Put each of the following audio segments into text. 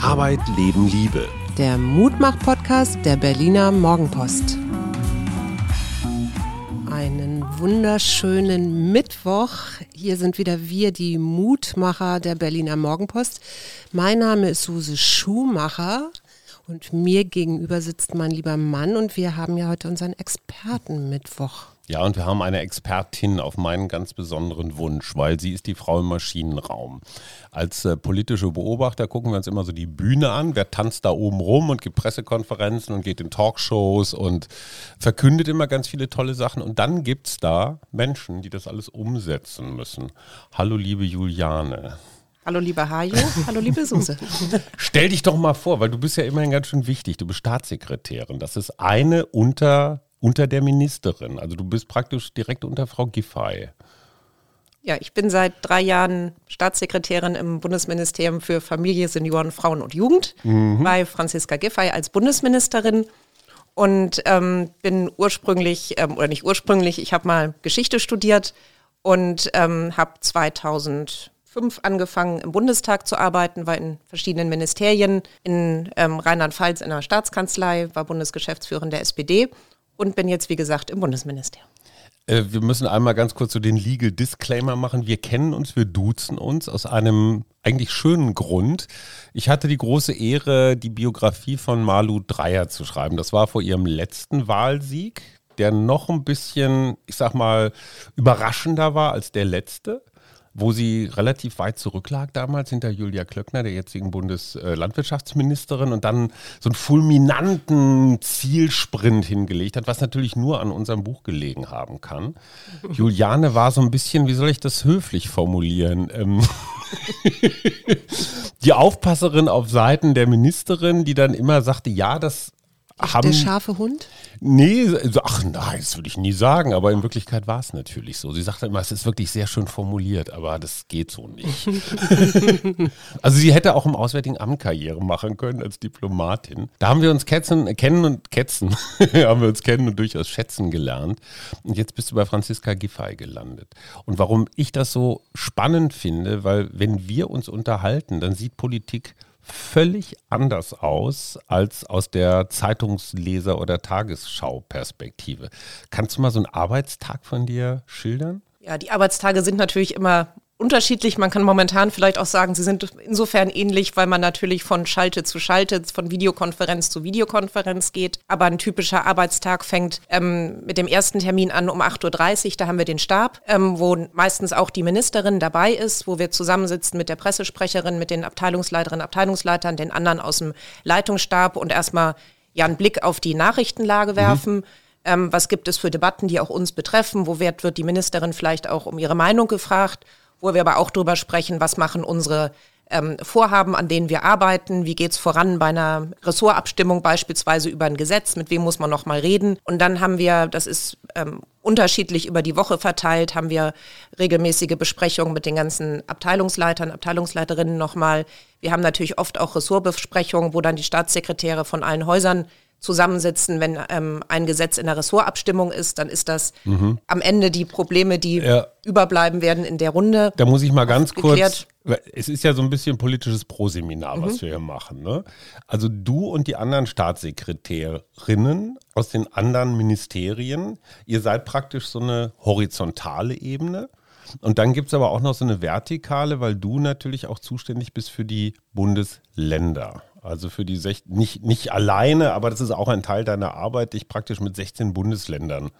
Arbeit, Leben, Liebe. Der Mutmach-Podcast der Berliner Morgenpost. Einen wunderschönen Mittwoch. Hier sind wieder wir, die Mutmacher der Berliner Morgenpost. Mein Name ist Suse Schumacher und mir gegenüber sitzt mein lieber Mann und wir haben ja heute unseren Expertenmittwoch. Ja, und wir haben eine Expertin auf meinen ganz besonderen Wunsch, weil sie ist die Frau im Maschinenraum. Als äh, politische Beobachter gucken wir uns immer so die Bühne an. Wer tanzt da oben rum und gibt Pressekonferenzen und geht in Talkshows und verkündet immer ganz viele tolle Sachen. Und dann gibt es da Menschen, die das alles umsetzen müssen. Hallo, liebe Juliane. Hallo liebe Hajo, hallo liebe Suse. Stell dich doch mal vor, weil du bist ja immerhin ganz schön wichtig. Du bist Staatssekretärin. Das ist eine unter unter der Ministerin. Also du bist praktisch direkt unter Frau Giffey. Ja, ich bin seit drei Jahren Staatssekretärin im Bundesministerium für Familie, Senioren, Frauen und Jugend mhm. bei Franziska Giffey als Bundesministerin und ähm, bin ursprünglich, ähm, oder nicht ursprünglich, ich habe mal Geschichte studiert und ähm, habe 2005 angefangen im Bundestag zu arbeiten, war in verschiedenen Ministerien, in ähm, Rheinland-Pfalz in der Staatskanzlei, war Bundesgeschäftsführerin der SPD und bin jetzt, wie gesagt, im Bundesministerium. Äh, wir müssen einmal ganz kurz so den Legal Disclaimer machen. Wir kennen uns, wir duzen uns aus einem eigentlich schönen Grund. Ich hatte die große Ehre, die Biografie von Malu Dreyer zu schreiben. Das war vor ihrem letzten Wahlsieg, der noch ein bisschen, ich sag mal, überraschender war als der letzte wo sie relativ weit zurücklag damals hinter Julia Klöckner, der jetzigen Bundeslandwirtschaftsministerin, und dann so einen fulminanten Zielsprint hingelegt hat, was natürlich nur an unserem Buch gelegen haben kann. Juliane war so ein bisschen, wie soll ich das höflich formulieren? Ähm die Aufpasserin auf Seiten der Ministerin, die dann immer sagte, ja, das haben, der scharfe Hund? Nee, ach nein, das würde ich nie sagen, aber in Wirklichkeit war es natürlich so. Sie sagte immer, es ist wirklich sehr schön formuliert, aber das geht so nicht. also sie hätte auch im Auswärtigen Amt Karriere machen können als Diplomatin. Da haben wir uns ketzen, kennen und ketzen, haben wir uns kennen und durchaus schätzen gelernt. Und jetzt bist du bei Franziska Giffey gelandet. Und warum ich das so spannend finde, weil wenn wir uns unterhalten, dann sieht Politik völlig anders aus als aus der Zeitungsleser- oder Tagesschau-Perspektive. Kannst du mal so einen Arbeitstag von dir schildern? Ja, die Arbeitstage sind natürlich immer unterschiedlich. Man kann momentan vielleicht auch sagen, sie sind insofern ähnlich, weil man natürlich von Schalte zu Schalte, von Videokonferenz zu Videokonferenz geht. Aber ein typischer Arbeitstag fängt ähm, mit dem ersten Termin an um 8.30 Uhr. Da haben wir den Stab, ähm, wo meistens auch die Ministerin dabei ist, wo wir zusammensitzen mit der Pressesprecherin, mit den Abteilungsleiterinnen, Abteilungsleitern, den anderen aus dem Leitungsstab und erstmal ja einen Blick auf die Nachrichtenlage werfen. Mhm. Ähm, was gibt es für Debatten, die auch uns betreffen? Wo wird, wird die Ministerin vielleicht auch um ihre Meinung gefragt? Wo wir aber auch drüber sprechen, was machen unsere ähm, Vorhaben, an denen wir arbeiten, wie geht's voran bei einer Ressortabstimmung beispielsweise über ein Gesetz, mit wem muss man noch mal reden. Und dann haben wir, das ist ähm, unterschiedlich über die Woche verteilt, haben wir regelmäßige Besprechungen mit den ganzen Abteilungsleitern, Abteilungsleiterinnen nochmal. Wir haben natürlich oft auch Ressortbesprechungen, wo dann die Staatssekretäre von allen Häusern zusammensitzen, wenn ähm, ein Gesetz in der Ressortabstimmung ist, dann ist das mhm. am Ende die Probleme, die ja. überbleiben werden in der Runde. Da muss ich mal ganz kurz, es ist ja so ein bisschen politisches Proseminar, mhm. was wir hier machen. Ne? Also du und die anderen Staatssekretärinnen aus den anderen Ministerien, ihr seid praktisch so eine horizontale Ebene. Und dann gibt es aber auch noch so eine vertikale, weil du natürlich auch zuständig bist für die Bundesländer. Also für die 16, nicht, nicht alleine, aber das ist auch ein Teil deiner Arbeit, dich praktisch mit 16 Bundesländern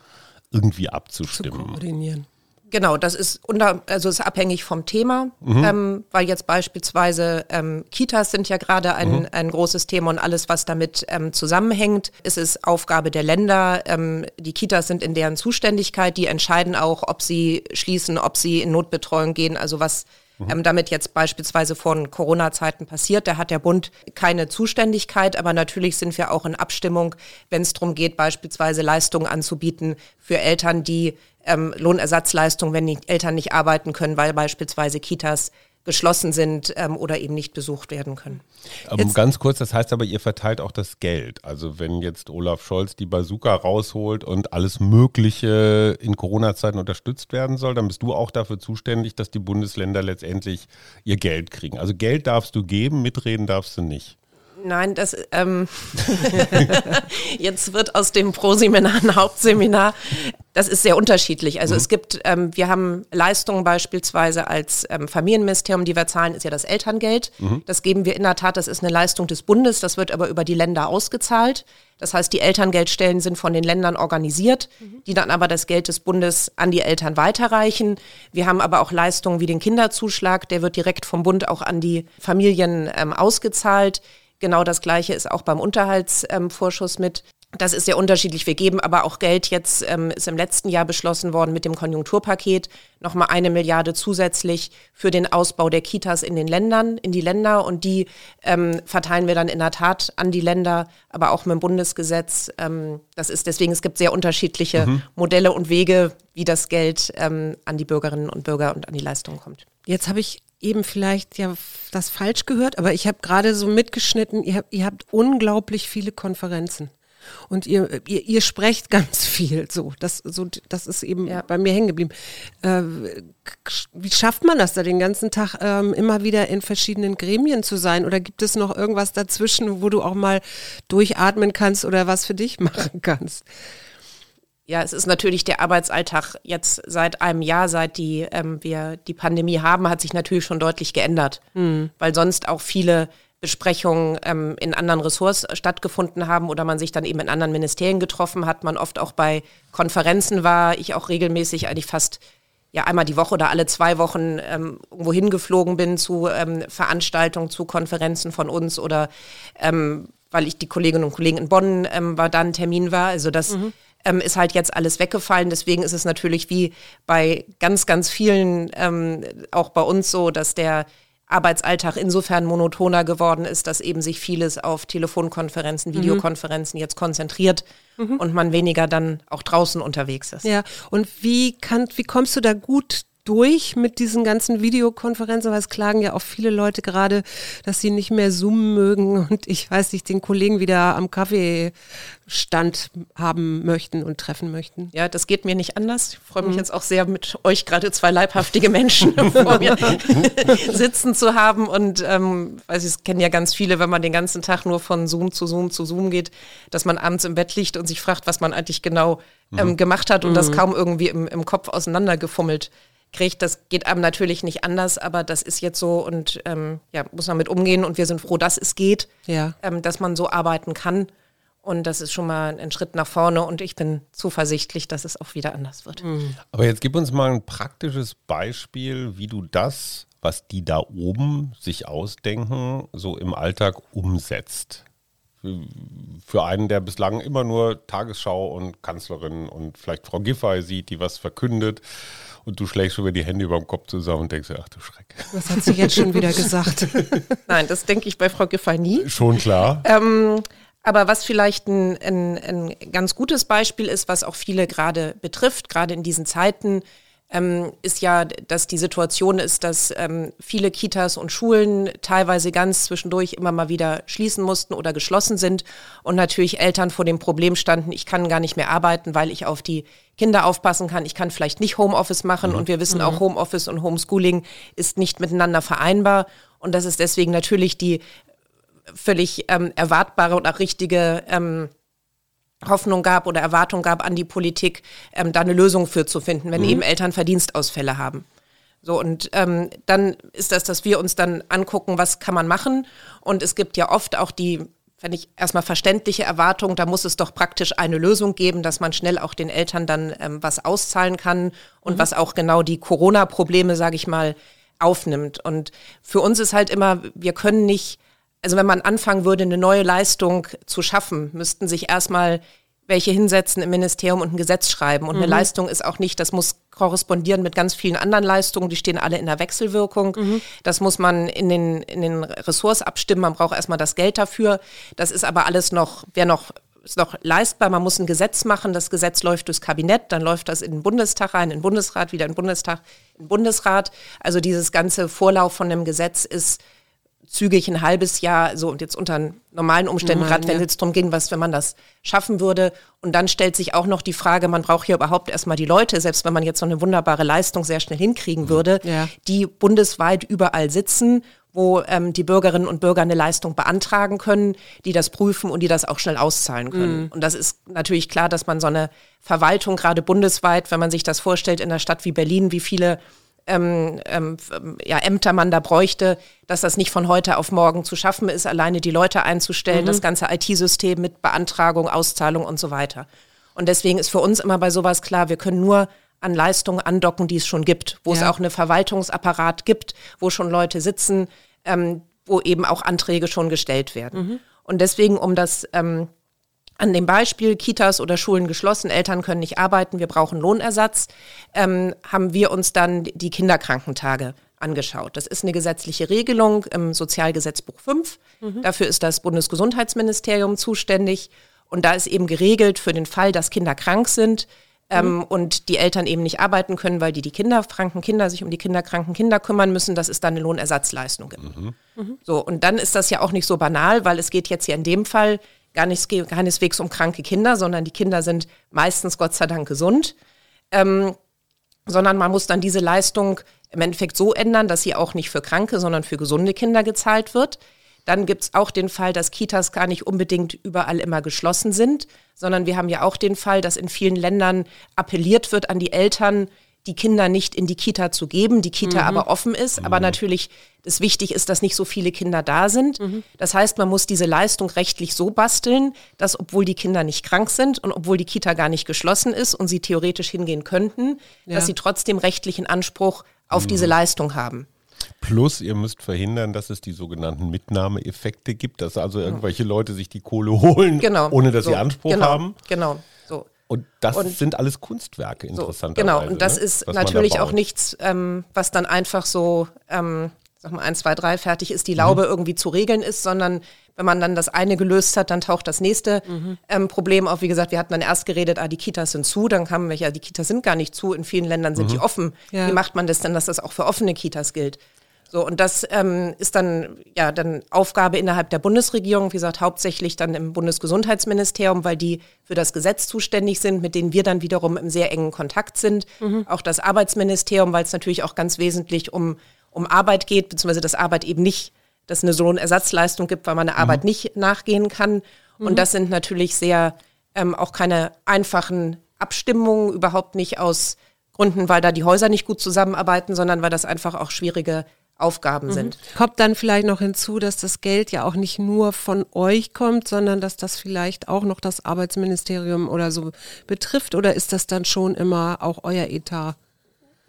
irgendwie abzustimmen. Zu koordinieren. Genau, das ist unter, also ist abhängig vom Thema, mhm. ähm, weil jetzt beispielsweise ähm, Kitas sind ja gerade ein, mhm. ein großes Thema und alles, was damit ähm, zusammenhängt. Es ist Aufgabe der Länder. Ähm, die Kitas sind in deren Zuständigkeit. Die entscheiden auch, ob sie schließen, ob sie in Notbetreuung gehen. Also was mhm. ähm, damit jetzt beispielsweise von Corona-Zeiten passiert. Da hat der Bund keine Zuständigkeit, aber natürlich sind wir auch in Abstimmung, wenn es darum geht, beispielsweise Leistungen anzubieten für Eltern, die ähm, Lohnersatzleistungen, wenn die Eltern nicht arbeiten können, weil beispielsweise Kitas geschlossen sind ähm, oder eben nicht besucht werden können. Ähm, ganz kurz, das heißt aber, ihr verteilt auch das Geld. Also wenn jetzt Olaf Scholz die Bazooka rausholt und alles Mögliche in Corona-Zeiten unterstützt werden soll, dann bist du auch dafür zuständig, dass die Bundesländer letztendlich ihr Geld kriegen. Also Geld darfst du geben, mitreden darfst du nicht. Nein, das ähm, jetzt wird aus dem Pro-Seminar ein Hauptseminar. Das ist sehr unterschiedlich. Also mhm. es gibt, ähm, wir haben Leistungen beispielsweise als ähm, Familienministerium, die wir zahlen, ist ja das Elterngeld. Mhm. Das geben wir in der Tat, das ist eine Leistung des Bundes, das wird aber über die Länder ausgezahlt. Das heißt, die Elterngeldstellen sind von den Ländern organisiert, mhm. die dann aber das Geld des Bundes an die Eltern weiterreichen. Wir haben aber auch Leistungen wie den Kinderzuschlag, der wird direkt vom Bund auch an die Familien ähm, ausgezahlt. Genau das Gleiche ist auch beim Unterhaltsvorschuss mit. Das ist sehr unterschiedlich. Wir geben aber auch Geld. Jetzt ähm, ist im letzten Jahr beschlossen worden mit dem Konjunkturpaket nochmal eine Milliarde zusätzlich für den Ausbau der Kitas in den Ländern, in die Länder. Und die ähm, verteilen wir dann in der Tat an die Länder, aber auch mit dem Bundesgesetz. Ähm, das ist deswegen, es gibt sehr unterschiedliche mhm. Modelle und Wege, wie das Geld ähm, an die Bürgerinnen und Bürger und an die Leistungen kommt. Jetzt habe ich eben vielleicht ja das falsch gehört, aber ich habe gerade so mitgeschnitten, ihr habt, ihr habt unglaublich viele Konferenzen. Und ihr, ihr, ihr sprecht ganz viel so. Das, so, das ist eben ja. bei mir hängen geblieben. Äh, wie schafft man das da den ganzen Tag ähm, immer wieder in verschiedenen Gremien zu sein? Oder gibt es noch irgendwas dazwischen, wo du auch mal durchatmen kannst oder was für dich machen kannst? Ja, es ist natürlich der Arbeitsalltag jetzt seit einem Jahr, seit die, ähm, wir die Pandemie haben, hat sich natürlich schon deutlich geändert, mhm. weil sonst auch viele Besprechungen ähm, in anderen Ressorts stattgefunden haben oder man sich dann eben in anderen Ministerien getroffen hat, man oft auch bei Konferenzen war, ich auch regelmäßig eigentlich fast ja einmal die Woche oder alle zwei Wochen ähm, irgendwo hingeflogen bin zu ähm, Veranstaltungen, zu Konferenzen von uns oder ähm, weil ich die Kolleginnen und Kollegen in Bonn ähm, war, dann Termin war. Also das mhm ähm, ist halt jetzt alles weggefallen. Deswegen ist es natürlich wie bei ganz, ganz vielen, ähm, auch bei uns so, dass der Arbeitsalltag insofern monotoner geworden ist, dass eben sich vieles auf Telefonkonferenzen, mhm. Videokonferenzen mhm. jetzt konzentriert mhm. und man weniger dann auch draußen unterwegs ist. Ja, und wie, kann, wie kommst du da gut durch mit diesen ganzen Videokonferenzen, weil es klagen ja auch viele Leute gerade, dass sie nicht mehr Zoom mögen und ich weiß nicht, den Kollegen wieder am Kaffeestand haben möchten und treffen möchten. Ja, das geht mir nicht anders. Ich freue mich mhm. jetzt auch sehr, mit euch gerade zwei leibhaftige Menschen vor mir sitzen zu haben und ähm, weiß ich, es kennen ja ganz viele, wenn man den ganzen Tag nur von Zoom zu Zoom zu Zoom geht, dass man abends im Bett liegt und sich fragt, was man eigentlich genau ähm, mhm. gemacht hat und mhm. das kaum irgendwie im, im Kopf auseinandergefummelt kriegt. Das geht einem natürlich nicht anders, aber das ist jetzt so und ähm, ja, muss man mit umgehen und wir sind froh, dass es geht, ja. ähm, dass man so arbeiten kann. Und das ist schon mal ein Schritt nach vorne und ich bin zuversichtlich, dass es auch wieder anders wird. Mhm. Aber jetzt gib uns mal ein praktisches Beispiel, wie du das, was die da oben sich ausdenken, so im Alltag umsetzt. Für einen, der bislang immer nur Tagesschau und Kanzlerin und vielleicht Frau Giffey sieht, die was verkündet und du schlägst wieder die Hände über dem Kopf zusammen und denkst, ach du Schreck. Was hat sie jetzt schon wieder gesagt? Nein, das denke ich bei Frau Giffey nie. Schon klar. Ähm, aber was vielleicht ein, ein, ein ganz gutes Beispiel ist, was auch viele gerade betrifft, gerade in diesen Zeiten, ähm, ist ja, dass die Situation ist, dass ähm, viele Kitas und Schulen teilweise ganz zwischendurch immer mal wieder schließen mussten oder geschlossen sind und natürlich Eltern vor dem Problem standen, ich kann gar nicht mehr arbeiten, weil ich auf die Kinder aufpassen kann. Ich kann vielleicht nicht Homeoffice machen mhm. und wir wissen mhm. auch, Homeoffice und Homeschooling ist nicht miteinander vereinbar und das ist deswegen natürlich die völlig ähm, erwartbare und auch richtige ähm, Hoffnung gab oder Erwartung gab an die Politik, ähm, da eine Lösung für zu finden, wenn mhm. eben Eltern Verdienstausfälle haben. So, und ähm, dann ist das, dass wir uns dann angucken, was kann man machen. Und es gibt ja oft auch die, wenn ich erstmal verständliche Erwartung, da muss es doch praktisch eine Lösung geben, dass man schnell auch den Eltern dann ähm, was auszahlen kann und mhm. was auch genau die Corona-Probleme, sage ich mal, aufnimmt. Und für uns ist halt immer, wir können nicht also wenn man anfangen würde, eine neue Leistung zu schaffen, müssten sich erstmal welche hinsetzen im Ministerium und ein Gesetz schreiben. Und mhm. eine Leistung ist auch nicht, das muss korrespondieren mit ganz vielen anderen Leistungen, die stehen alle in der Wechselwirkung. Mhm. Das muss man in den, in den Ressorts abstimmen, man braucht erstmal das Geld dafür. Das ist aber alles noch, wäre noch ist noch leistbar. Man muss ein Gesetz machen. Das Gesetz läuft durchs Kabinett, dann läuft das in den Bundestag rein, in den Bundesrat, wieder in den Bundestag, in den Bundesrat. Also dieses ganze Vorlauf von einem Gesetz ist zügig ein halbes Jahr, so und jetzt unter normalen Umständen, gerade wenn es jetzt darum ging, was, wenn man das schaffen würde. Und dann stellt sich auch noch die Frage, man braucht hier überhaupt erstmal die Leute, selbst wenn man jetzt so eine wunderbare Leistung sehr schnell hinkriegen mhm. würde, ja. die bundesweit überall sitzen, wo ähm, die Bürgerinnen und Bürger eine Leistung beantragen können, die das prüfen und die das auch schnell auszahlen können. Mhm. Und das ist natürlich klar, dass man so eine Verwaltung gerade bundesweit, wenn man sich das vorstellt in einer Stadt wie Berlin, wie viele ähm, ähm, ja, Ämter man da bräuchte, dass das nicht von heute auf morgen zu schaffen ist, alleine die Leute einzustellen, mhm. das ganze IT-System mit Beantragung, Auszahlung und so weiter. Und deswegen ist für uns immer bei sowas klar, wir können nur an Leistungen andocken, die es schon gibt, wo ja. es auch eine Verwaltungsapparat gibt, wo schon Leute sitzen, ähm, wo eben auch Anträge schon gestellt werden. Mhm. Und deswegen, um das ähm, an dem Beispiel Kitas oder Schulen geschlossen, Eltern können nicht arbeiten, wir brauchen Lohnersatz, ähm, haben wir uns dann die Kinderkrankentage angeschaut. Das ist eine gesetzliche Regelung im Sozialgesetzbuch 5. Mhm. Dafür ist das Bundesgesundheitsministerium zuständig. Und da ist eben geregelt für den Fall, dass Kinder krank sind ähm, mhm. und die Eltern eben nicht arbeiten können, weil die die kinderkranken Kinder sich um die kinderkranken Kinder kümmern müssen, dass es dann eine Lohnersatzleistung gibt. Mhm. So, und dann ist das ja auch nicht so banal, weil es geht jetzt hier in dem Fall gar nicht, keineswegs um kranke Kinder, sondern die Kinder sind meistens Gott sei Dank gesund. Ähm, sondern man muss dann diese Leistung im Endeffekt so ändern, dass sie auch nicht für kranke, sondern für gesunde Kinder gezahlt wird. Dann gibt es auch den Fall, dass Kitas gar nicht unbedingt überall immer geschlossen sind, sondern wir haben ja auch den Fall, dass in vielen Ländern appelliert wird an die Eltern, die Kinder nicht in die Kita zu geben, die Kita mhm. aber offen ist. Mhm. Aber natürlich es wichtig ist, dass nicht so viele Kinder da sind. Mhm. Das heißt, man muss diese Leistung rechtlich so basteln, dass obwohl die Kinder nicht krank sind und obwohl die Kita gar nicht geschlossen ist und sie theoretisch hingehen könnten, ja. dass sie trotzdem rechtlichen Anspruch auf diese mhm. Leistung haben. Plus, ihr müsst verhindern, dass es die sogenannten Mitnahmeeffekte gibt, dass also irgendwelche Leute sich die Kohle holen, genau. ohne dass so. sie Anspruch genau. haben. Genau. Und das und sind alles Kunstwerke, interessanterweise. So, genau, und das ne? ist natürlich da auch nichts, ähm, was dann einfach so, ähm, sag mal, eins, zwei, drei, fertig ist, die Laube mhm. irgendwie zu regeln ist, sondern wenn man dann das eine gelöst hat, dann taucht das nächste mhm. ähm, Problem auf. Wie gesagt, wir hatten dann erst geredet, ah, die Kitas sind zu, dann kamen wir, ja, die Kitas sind gar nicht zu, in vielen Ländern sind mhm. die offen. Ja. Wie macht man das denn, dass das auch für offene Kitas gilt? So, und das ähm, ist dann ja dann Aufgabe innerhalb der Bundesregierung, wie gesagt, hauptsächlich dann im Bundesgesundheitsministerium, weil die für das Gesetz zuständig sind, mit denen wir dann wiederum im sehr engen Kontakt sind. Mhm. Auch das Arbeitsministerium, weil es natürlich auch ganz wesentlich um, um Arbeit geht, beziehungsweise dass Arbeit eben nicht, dass eine so eine Ersatzleistung gibt, weil man eine mhm. Arbeit nicht nachgehen kann. Mhm. Und das sind natürlich sehr ähm, auch keine einfachen Abstimmungen, überhaupt nicht aus Gründen, weil da die Häuser nicht gut zusammenarbeiten, sondern weil das einfach auch schwierige Aufgaben mhm. sind. Kommt dann vielleicht noch hinzu, dass das Geld ja auch nicht nur von euch kommt, sondern dass das vielleicht auch noch das Arbeitsministerium oder so betrifft? Oder ist das dann schon immer auch euer Etat?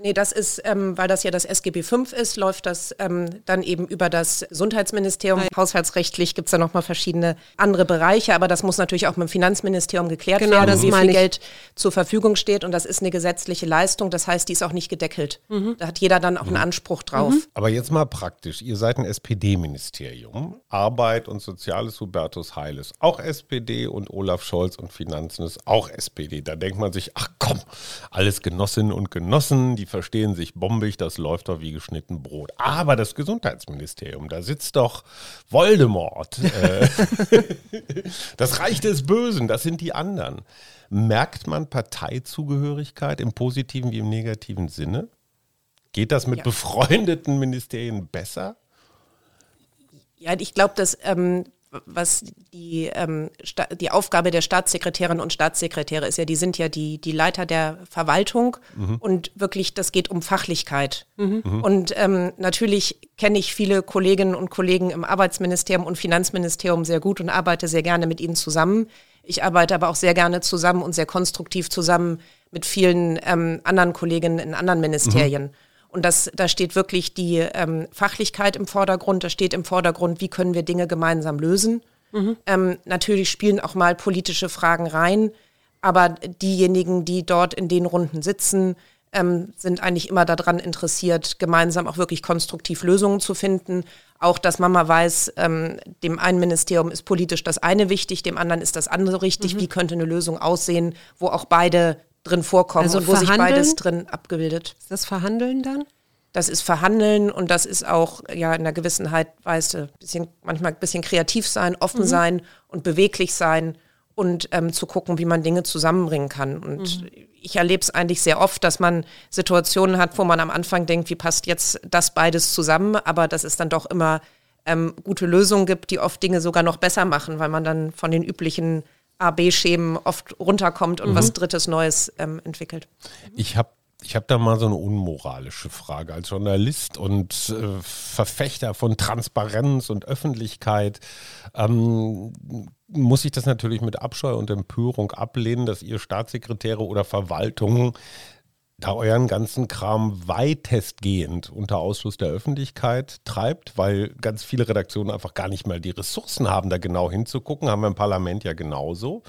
Nee, das ist, ähm, weil das ja das SGB V ist, läuft das ähm, dann eben über das Gesundheitsministerium. Nein. Haushaltsrechtlich gibt es da nochmal verschiedene andere Bereiche, aber das muss natürlich auch mit dem Finanzministerium geklärt genau, werden, wie viel Geld zur Verfügung steht. Und das ist eine gesetzliche Leistung, das heißt, die ist auch nicht gedeckelt. Mhm. Da hat jeder dann auch einen mhm. Anspruch drauf. Mhm. Aber jetzt mal praktisch, ihr seid ein SPD-Ministerium, Arbeit und Soziales Hubertus Heiles, auch SPD und Olaf Scholz und Finanzen ist auch SPD. Da denkt man sich, ach komm, alles Genossinnen und Genossen, die verstehen sich bombig, das läuft doch wie geschnitten Brot. Aber das Gesundheitsministerium, da sitzt doch Voldemort. Äh, das Reich des Bösen, das sind die anderen. Merkt man Parteizugehörigkeit im positiven wie im negativen Sinne? Geht das mit ja. befreundeten Ministerien besser? Ja, ich glaube, dass ähm, was die, ähm, die Aufgabe der Staatssekretärinnen und Staatssekretäre ist ja, die sind ja die, die Leiter der Verwaltung mhm. und wirklich, das geht um Fachlichkeit. Mhm. mhm. Und ähm, natürlich kenne ich viele Kolleginnen und Kollegen im Arbeitsministerium und Finanzministerium sehr gut und arbeite sehr gerne mit ihnen zusammen. Ich arbeite aber auch sehr gerne zusammen und sehr konstruktiv zusammen mit vielen ähm, anderen Kolleginnen in anderen Ministerien. Und das, da steht wirklich die ähm, Fachlichkeit im Vordergrund, da steht im Vordergrund, wie können wir Dinge gemeinsam lösen. Mhm. Ähm, natürlich spielen auch mal politische Fragen rein. Aber diejenigen, die dort in den Runden sitzen, ähm, sind eigentlich immer daran interessiert, gemeinsam auch wirklich konstruktiv Lösungen zu finden. Auch, dass Mama weiß, ähm, dem einen Ministerium ist politisch das eine wichtig, dem anderen ist das andere richtig. Mhm. Wie könnte eine Lösung aussehen, wo auch beide drin vorkommen also und wo sich beides drin abgebildet. Ist das Verhandeln dann? Das ist Verhandeln und das ist auch ja in einer gewissen Weise bisschen, manchmal ein bisschen kreativ sein, offen mhm. sein und beweglich sein und ähm, zu gucken, wie man Dinge zusammenbringen kann. Und mhm. ich erlebe es eigentlich sehr oft, dass man Situationen hat, wo man am Anfang denkt, wie passt jetzt das beides zusammen, aber dass es dann doch immer ähm, gute Lösungen gibt, die oft Dinge sogar noch besser machen, weil man dann von den üblichen A-B-Schemen oft runterkommt und mhm. was Drittes Neues ähm, entwickelt. Ich habe ich habe da mal so eine unmoralische Frage. Als Journalist und äh, Verfechter von Transparenz und Öffentlichkeit ähm, muss ich das natürlich mit Abscheu und Empörung ablehnen, dass ihr Staatssekretäre oder Verwaltungen da euren ganzen Kram weitestgehend unter Ausschluss der Öffentlichkeit treibt, weil ganz viele Redaktionen einfach gar nicht mal die Ressourcen haben, da genau hinzugucken, haben wir im Parlament ja genauso.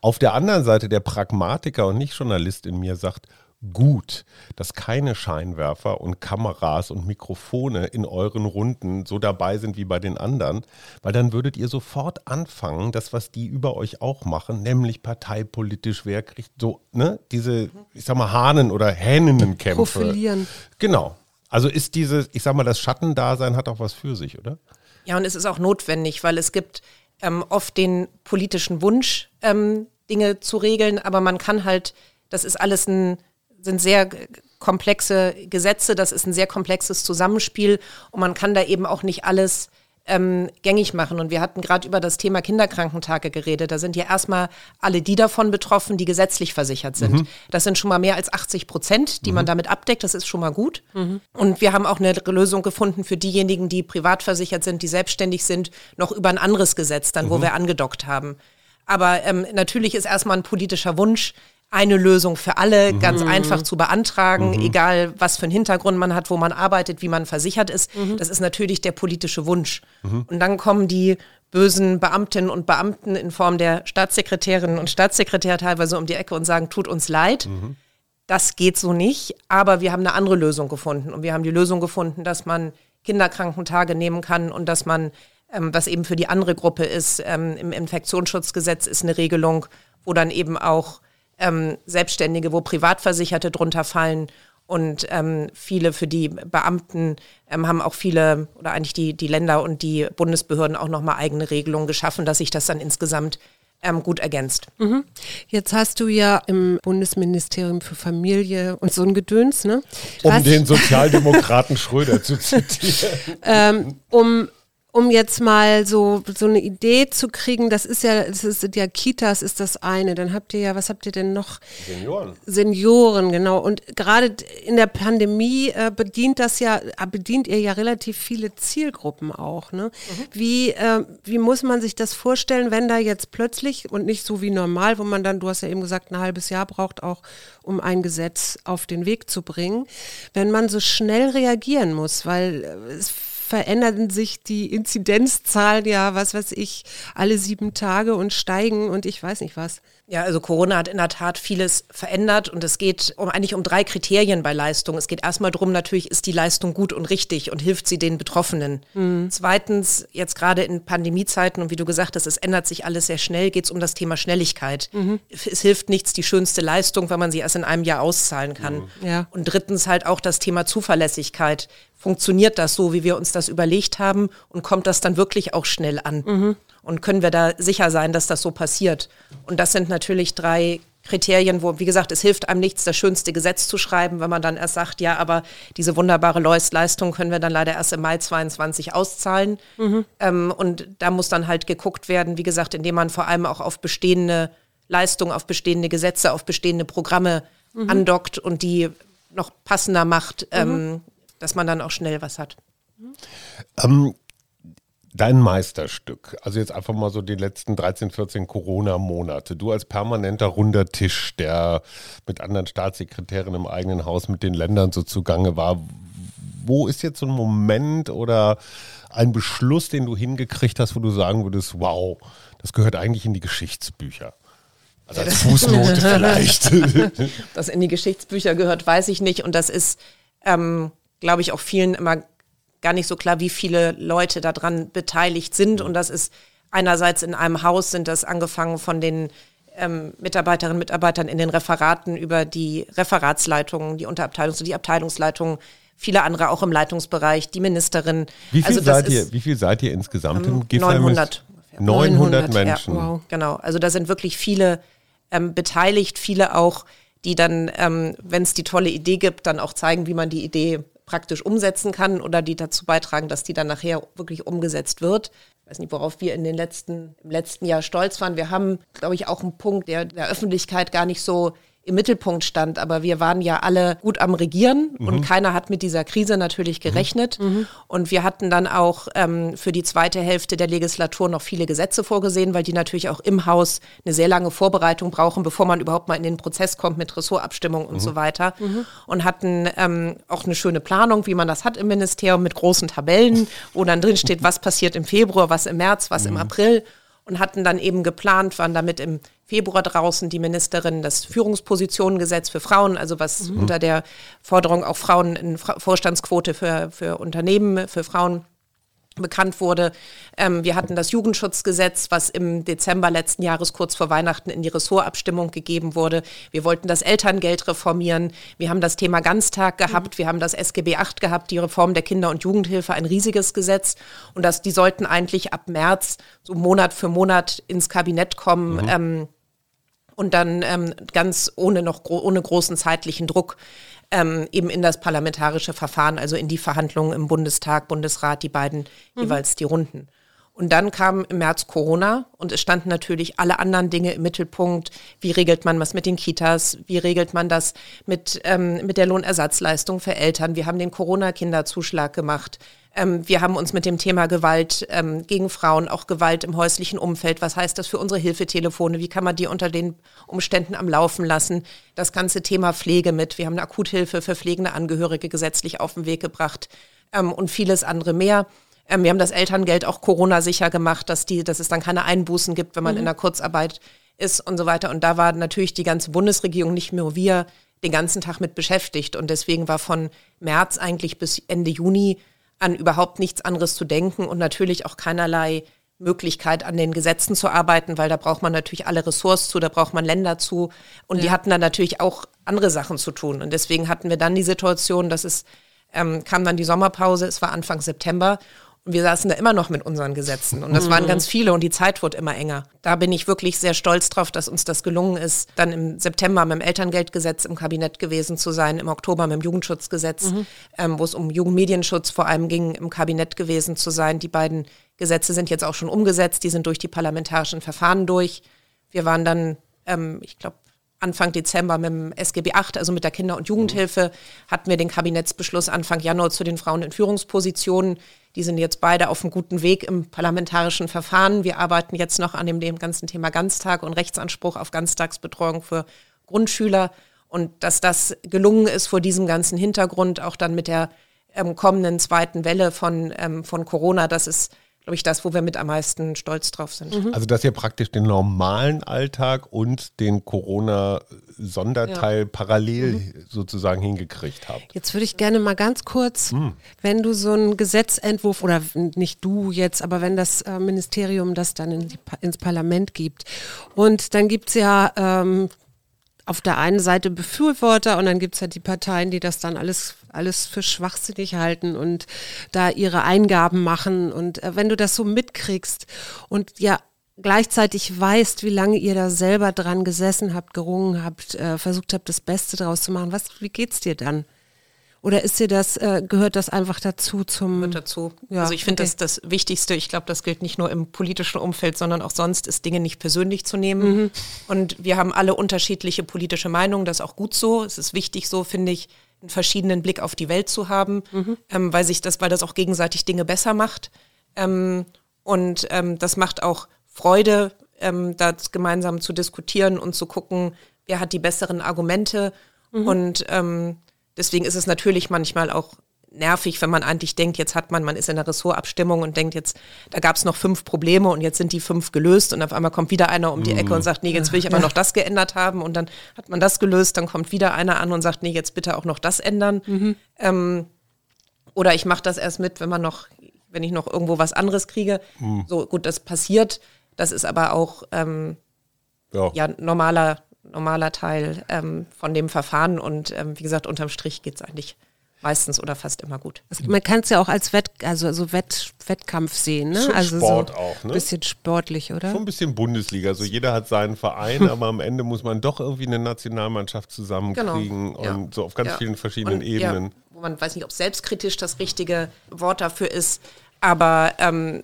Auf der anderen Seite der Pragmatiker und nicht Journalist in mir sagt, gut, dass keine Scheinwerfer und Kameras und Mikrofone in euren Runden so dabei sind wie bei den anderen, weil dann würdet ihr sofort anfangen, das, was die über euch auch machen, nämlich parteipolitisch, wer kriegt so, ne, diese, ich sag mal, Hahnen- oder Hähnenkämpfe. Profilieren. Genau. Also ist diese, ich sag mal, das Schattendasein hat auch was für sich, oder? Ja, und es ist auch notwendig, weil es gibt ähm, oft den politischen Wunsch, ähm, Dinge zu regeln, aber man kann halt, das ist alles ein sind sehr komplexe Gesetze, das ist ein sehr komplexes Zusammenspiel und man kann da eben auch nicht alles ähm, gängig machen. Und wir hatten gerade über das Thema Kinderkrankentage geredet. Da sind ja erstmal alle die davon betroffen, die gesetzlich versichert sind. Mhm. Das sind schon mal mehr als 80 Prozent, die mhm. man damit abdeckt. Das ist schon mal gut. Mhm. Und wir haben auch eine Lösung gefunden für diejenigen, die privat versichert sind, die selbstständig sind, noch über ein anderes Gesetz, dann wo mhm. wir angedockt haben. Aber ähm, natürlich ist erstmal ein politischer Wunsch, eine Lösung für alle, mhm. ganz einfach zu beantragen, mhm. egal was für einen Hintergrund man hat, wo man arbeitet, wie man versichert ist. Mhm. Das ist natürlich der politische Wunsch. Mhm. Und dann kommen die bösen Beamtinnen und Beamten in Form der Staatssekretärinnen und Staatssekretär teilweise um die Ecke und sagen, tut uns leid. Mhm. Das geht so nicht, aber wir haben eine andere Lösung gefunden. Und wir haben die Lösung gefunden, dass man Kinderkrankentage nehmen kann und dass man, ähm, was eben für die andere Gruppe ist, ähm, im Infektionsschutzgesetz ist eine Regelung, wo dann eben auch ähm, Selbstständige, wo Privatversicherte drunter fallen. Und ähm, viele für die Beamten ähm, haben auch viele oder eigentlich die, die Länder und die Bundesbehörden auch nochmal eigene Regelungen geschaffen, dass sich das dann insgesamt ähm, gut ergänzt. Mhm. Jetzt hast du ja im Bundesministerium für Familie und so ein Gedöns, ne? Um hast den Sozialdemokraten Schröder zu zitieren. ähm, um um jetzt mal so, so eine Idee zu kriegen, das ist ja, das ist ja Kitas ist das eine. Dann habt ihr ja, was habt ihr denn noch? Senioren. Senioren, genau. Und gerade in der Pandemie äh, bedient das ja, äh, bedient ihr ja relativ viele Zielgruppen auch. Ne? Mhm. Wie, äh, wie muss man sich das vorstellen, wenn da jetzt plötzlich und nicht so wie normal, wo man dann, du hast ja eben gesagt, ein halbes Jahr braucht auch, um ein Gesetz auf den Weg zu bringen, wenn man so schnell reagieren muss, weil äh, es verändern sich die Inzidenzzahlen ja, was weiß ich, alle sieben Tage und steigen und ich weiß nicht was. Ja, also Corona hat in der Tat vieles verändert und es geht um, eigentlich um drei Kriterien bei Leistung. Es geht erstmal darum, natürlich ist die Leistung gut und richtig und hilft sie den Betroffenen. Mhm. Zweitens, jetzt gerade in Pandemiezeiten und wie du gesagt hast, es ändert sich alles sehr schnell, geht es um das Thema Schnelligkeit. Mhm. Es hilft nichts die schönste Leistung, wenn man sie erst in einem Jahr auszahlen kann. Mhm. Ja. Und drittens halt auch das Thema Zuverlässigkeit. Funktioniert das so, wie wir uns das überlegt haben und kommt das dann wirklich auch schnell an? Mhm. Und können wir da sicher sein, dass das so passiert? Und das sind natürlich drei Kriterien, wo, wie gesagt, es hilft einem nichts, das schönste Gesetz zu schreiben, wenn man dann erst sagt, ja, aber diese wunderbare Leistung können wir dann leider erst im Mai 22 auszahlen. Mhm. Ähm, und da muss dann halt geguckt werden, wie gesagt, indem man vor allem auch auf bestehende Leistungen, auf bestehende Gesetze, auf bestehende Programme mhm. andockt und die noch passender macht, ähm, mhm. dass man dann auch schnell was hat. Ähm, Dein Meisterstück, also jetzt einfach mal so die letzten 13, 14 Corona-Monate. Du als permanenter runder Tisch, der mit anderen Staatssekretären im eigenen Haus mit den Ländern so zugange war. Wo ist jetzt so ein Moment oder ein Beschluss, den du hingekriegt hast, wo du sagen würdest, wow, das gehört eigentlich in die Geschichtsbücher? Also als Fußnote vielleicht. das in die Geschichtsbücher gehört, weiß ich nicht. Und das ist, ähm, glaube ich, auch vielen immer gar nicht so klar, wie viele Leute daran beteiligt sind. Und das ist einerseits in einem Haus sind das angefangen von den ähm, Mitarbeiterinnen und Mitarbeitern in den Referaten über die Referatsleitungen, die Unterabteilungs- und die Abteilungsleitungen, viele andere auch im Leitungsbereich, die Ministerin. Wie viel, also seid, ihr, wie viel seid ihr insgesamt im GIF? 900. 900, 900 Menschen. Ja, wow. Genau, also da sind wirklich viele ähm, beteiligt, viele auch, die dann, ähm, wenn es die tolle Idee gibt, dann auch zeigen, wie man die Idee praktisch umsetzen kann oder die dazu beitragen, dass die dann nachher wirklich umgesetzt wird. Ich weiß nicht, worauf wir in den letzten, im letzten Jahr stolz waren. Wir haben, glaube ich, auch einen Punkt, der der Öffentlichkeit gar nicht so im Mittelpunkt stand. Aber wir waren ja alle gut am Regieren mhm. und keiner hat mit dieser Krise natürlich mhm. gerechnet. Mhm. Und wir hatten dann auch ähm, für die zweite Hälfte der Legislatur noch viele Gesetze vorgesehen, weil die natürlich auch im Haus eine sehr lange Vorbereitung brauchen, bevor man überhaupt mal in den Prozess kommt mit Ressortabstimmung und mhm. so weiter. Mhm. Und hatten ähm, auch eine schöne Planung, wie man das hat im Ministerium mit großen Tabellen, wo dann drin steht, was passiert im Februar, was im März, was im mhm. April und hatten dann eben geplant, waren damit im Februar draußen die Ministerin das Führungspositionengesetz für Frauen, also was mhm. unter der Forderung auch Frauen in Vorstandsquote für, für Unternehmen, für Frauen bekannt wurde. Ähm, wir hatten das Jugendschutzgesetz, was im Dezember letzten Jahres kurz vor Weihnachten in die Ressortabstimmung gegeben wurde. Wir wollten das Elterngeld reformieren. Wir haben das Thema Ganztag gehabt. Mhm. Wir haben das SGB VIII gehabt, die Reform der Kinder- und Jugendhilfe, ein riesiges Gesetz. Und das, die sollten eigentlich ab März so Monat für Monat ins Kabinett kommen. Mhm. Ähm, und dann ähm, ganz ohne noch gro ohne großen zeitlichen Druck ähm, eben in das parlamentarische Verfahren, also in die Verhandlungen im Bundestag, Bundesrat, die beiden mhm. jeweils die Runden. Und dann kam im März Corona und es standen natürlich alle anderen Dinge im Mittelpunkt. Wie regelt man was mit den Kitas? Wie regelt man das mit, ähm, mit der Lohnersatzleistung für Eltern? Wir haben den Corona-Kinderzuschlag gemacht. Ähm, wir haben uns mit dem Thema Gewalt ähm, gegen Frauen, auch Gewalt im häuslichen Umfeld, was heißt das für unsere Hilfetelefone, wie kann man die unter den Umständen am Laufen lassen, das ganze Thema Pflege mit, wir haben eine Akuthilfe für pflegende Angehörige gesetzlich auf den Weg gebracht ähm, und vieles andere mehr. Ähm, wir haben das Elterngeld auch Corona-sicher gemacht, dass, die, dass es dann keine Einbußen gibt, wenn man mhm. in der Kurzarbeit ist und so weiter. Und da war natürlich die ganze Bundesregierung, nicht nur wir, den ganzen Tag mit beschäftigt. Und deswegen war von März eigentlich bis Ende Juni an überhaupt nichts anderes zu denken und natürlich auch keinerlei Möglichkeit, an den Gesetzen zu arbeiten, weil da braucht man natürlich alle Ressorts zu, da braucht man Länder zu. Und ja. die hatten dann natürlich auch andere Sachen zu tun. Und deswegen hatten wir dann die Situation, dass es ähm, kam dann die Sommerpause, es war Anfang September und wir saßen da immer noch mit unseren Gesetzen. Und das mhm. waren ganz viele und die Zeit wurde immer enger. Da bin ich wirklich sehr stolz drauf, dass uns das gelungen ist, dann im September mit dem Elterngeldgesetz im Kabinett gewesen zu sein, im Oktober mit dem Jugendschutzgesetz, mhm. ähm, wo es um Jugendmedienschutz vor allem ging, im Kabinett gewesen zu sein. Die beiden Gesetze sind jetzt auch schon umgesetzt, die sind durch die parlamentarischen Verfahren durch. Wir waren dann, ähm, ich glaube, Anfang Dezember mit dem SGB VIII, also mit der Kinder- und Jugendhilfe, hatten wir den Kabinettsbeschluss Anfang Januar zu den Frauen in Führungspositionen. Die sind jetzt beide auf einem guten Weg im parlamentarischen Verfahren. Wir arbeiten jetzt noch an dem, dem ganzen Thema Ganztag und Rechtsanspruch auf Ganztagsbetreuung für Grundschüler. Und dass das gelungen ist vor diesem ganzen Hintergrund, auch dann mit der ähm, kommenden zweiten Welle von, ähm, von Corona, das ist glaube ich, das, wo wir mit am meisten stolz drauf sind. Mhm. Also, dass ihr praktisch den normalen Alltag und den Corona-Sonderteil ja. parallel mhm. sozusagen hingekriegt habt. Jetzt würde ich gerne mal ganz kurz, mhm. wenn du so einen Gesetzentwurf, oder nicht du jetzt, aber wenn das äh, Ministerium das dann in die, ins Parlament gibt, und dann gibt es ja ähm, auf der einen Seite Befürworter und dann gibt es ja die Parteien, die das dann alles, alles für schwachsinnig halten und da ihre Eingaben machen. Und äh, wenn du das so mitkriegst und ja gleichzeitig weißt, wie lange ihr da selber dran gesessen habt, gerungen habt, äh, versucht habt, das Beste draus zu machen, was, wie geht's dir dann? Oder ist dir das, äh, gehört das einfach dazu zum. Gehört dazu. Ja, also ich finde okay. das das Wichtigste, ich glaube, das gilt nicht nur im politischen Umfeld, sondern auch sonst, ist Dinge nicht persönlich zu nehmen. Mhm. Und wir haben alle unterschiedliche politische Meinungen, das ist auch gut so. Es ist wichtig so, finde ich, einen verschiedenen Blick auf die Welt zu haben, mhm. ähm, weil sich das, weil das auch gegenseitig Dinge besser macht. Ähm, und ähm, das macht auch Freude, ähm, da gemeinsam zu diskutieren und zu gucken, wer hat die besseren Argumente. Mhm. Und ähm, Deswegen ist es natürlich manchmal auch nervig, wenn man eigentlich denkt, jetzt hat man, man ist in der Ressortabstimmung und denkt jetzt, da gab es noch fünf Probleme und jetzt sind die fünf gelöst und auf einmal kommt wieder einer um die Ecke und sagt, nee, jetzt will ich aber noch das geändert haben und dann hat man das gelöst, dann kommt wieder einer an und sagt, nee, jetzt bitte auch noch das ändern. Ähm, oder ich mache das erst mit, wenn man noch, wenn ich noch irgendwo was anderes kriege. So gut, das passiert. Das ist aber auch ähm, Ja. ja normaler normaler Teil ähm, von dem Verfahren und ähm, wie gesagt unterm Strich geht's eigentlich meistens oder fast immer gut. Also man kann es ja auch als Wett, also so Wett, Wettkampf sehen, ne? Schon also Sport so auch, ne? Bisschen sportlich, oder? Schon ein bisschen Bundesliga. Also jeder hat seinen Verein, aber am Ende muss man doch irgendwie eine Nationalmannschaft zusammenkriegen Genau, ja. und so auf ganz Ja. vielen verschiedenen Und, Ebenen. Ja, wo man weiß nicht, ob selbstkritisch das richtige Wort dafür ist, aber ähm,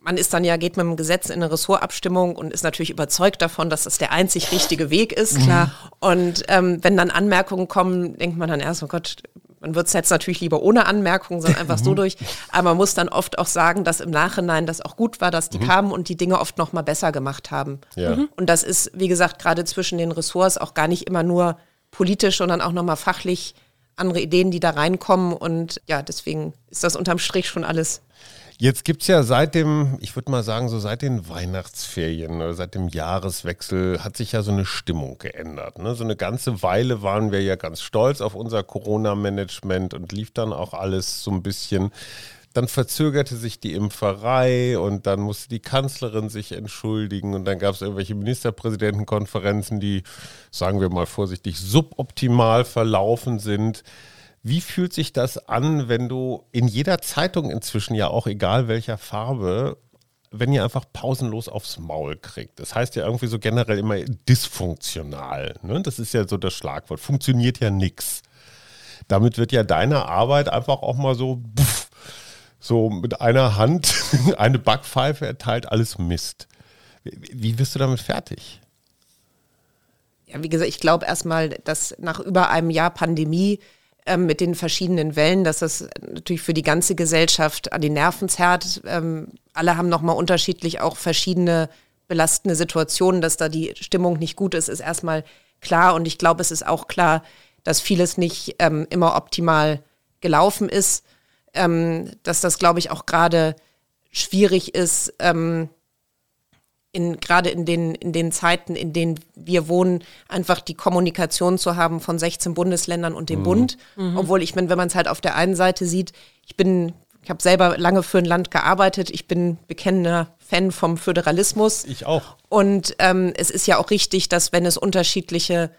man ist dann ja, geht mit dem Gesetz in eine Ressortabstimmung und ist natürlich überzeugt davon, dass das der einzig richtige Weg ist. Klar. Und ähm, wenn dann Anmerkungen kommen, denkt man dann erst, oh Gott, man wird es jetzt natürlich lieber ohne Anmerkungen, sondern einfach so durch. Aber man muss dann oft auch sagen, dass im Nachhinein das auch gut war, dass die kamen und die Dinge oft noch mal besser gemacht haben. Ja. Mhm. Und das ist, wie gesagt, gerade zwischen den Ressorts auch gar nicht immer nur politisch, sondern auch noch mal fachlich andere Ideen, die da reinkommen. Und ja, deswegen ist das unterm Strich schon alles Jetzt gibt es ja seit dem, ich würde mal sagen, so seit den Weihnachtsferien oder seit dem Jahreswechsel hat sich ja so eine Stimmung geändert. Ne? So eine ganze Weile waren wir ja ganz stolz auf unser Corona-Management und lief dann auch alles so ein bisschen. Dann verzögerte sich die Impferei und dann musste die Kanzlerin sich entschuldigen und dann gab es irgendwelche Ministerpräsidentenkonferenzen, die, sagen wir mal vorsichtig, suboptimal verlaufen sind. Wie fühlt sich das an, wenn du in jeder Zeitung inzwischen ja auch egal welcher Farbe, wenn ihr einfach pausenlos aufs Maul kriegt? Das heißt ja irgendwie so generell immer dysfunktional. Ne? Das ist ja so das Schlagwort. Funktioniert ja nix. Damit wird ja deine Arbeit einfach auch mal so, pff, so mit einer Hand eine Backpfeife erteilt, alles Mist. Wie, wie wirst du damit fertig? Ja, wie gesagt, ich glaube erstmal, dass nach über einem Jahr Pandemie ähm, mit den verschiedenen Wellen, dass das natürlich für die ganze Gesellschaft an die Nerven zerrt. Ähm, alle haben nochmal unterschiedlich auch verschiedene belastende Situationen, dass da die Stimmung nicht gut ist, ist erstmal klar. Und ich glaube, es ist auch klar, dass vieles nicht ähm, immer optimal gelaufen ist. Ähm, dass das, glaube ich, auch gerade schwierig ist, ähm, in, gerade in den, in den Zeiten, in denen wir wohnen, einfach die Kommunikation zu haben von 16 Bundesländern und dem Bund. Obwohl ich meine, wenn man es halt auf der einen Seite sieht, ich bin, ich habe selber lange für ein Land gearbeitet, ich bin bekennender Fan vom Föderalismus. Ich auch. Und ähm, es ist ja auch richtig, dass wenn es unterschiedliche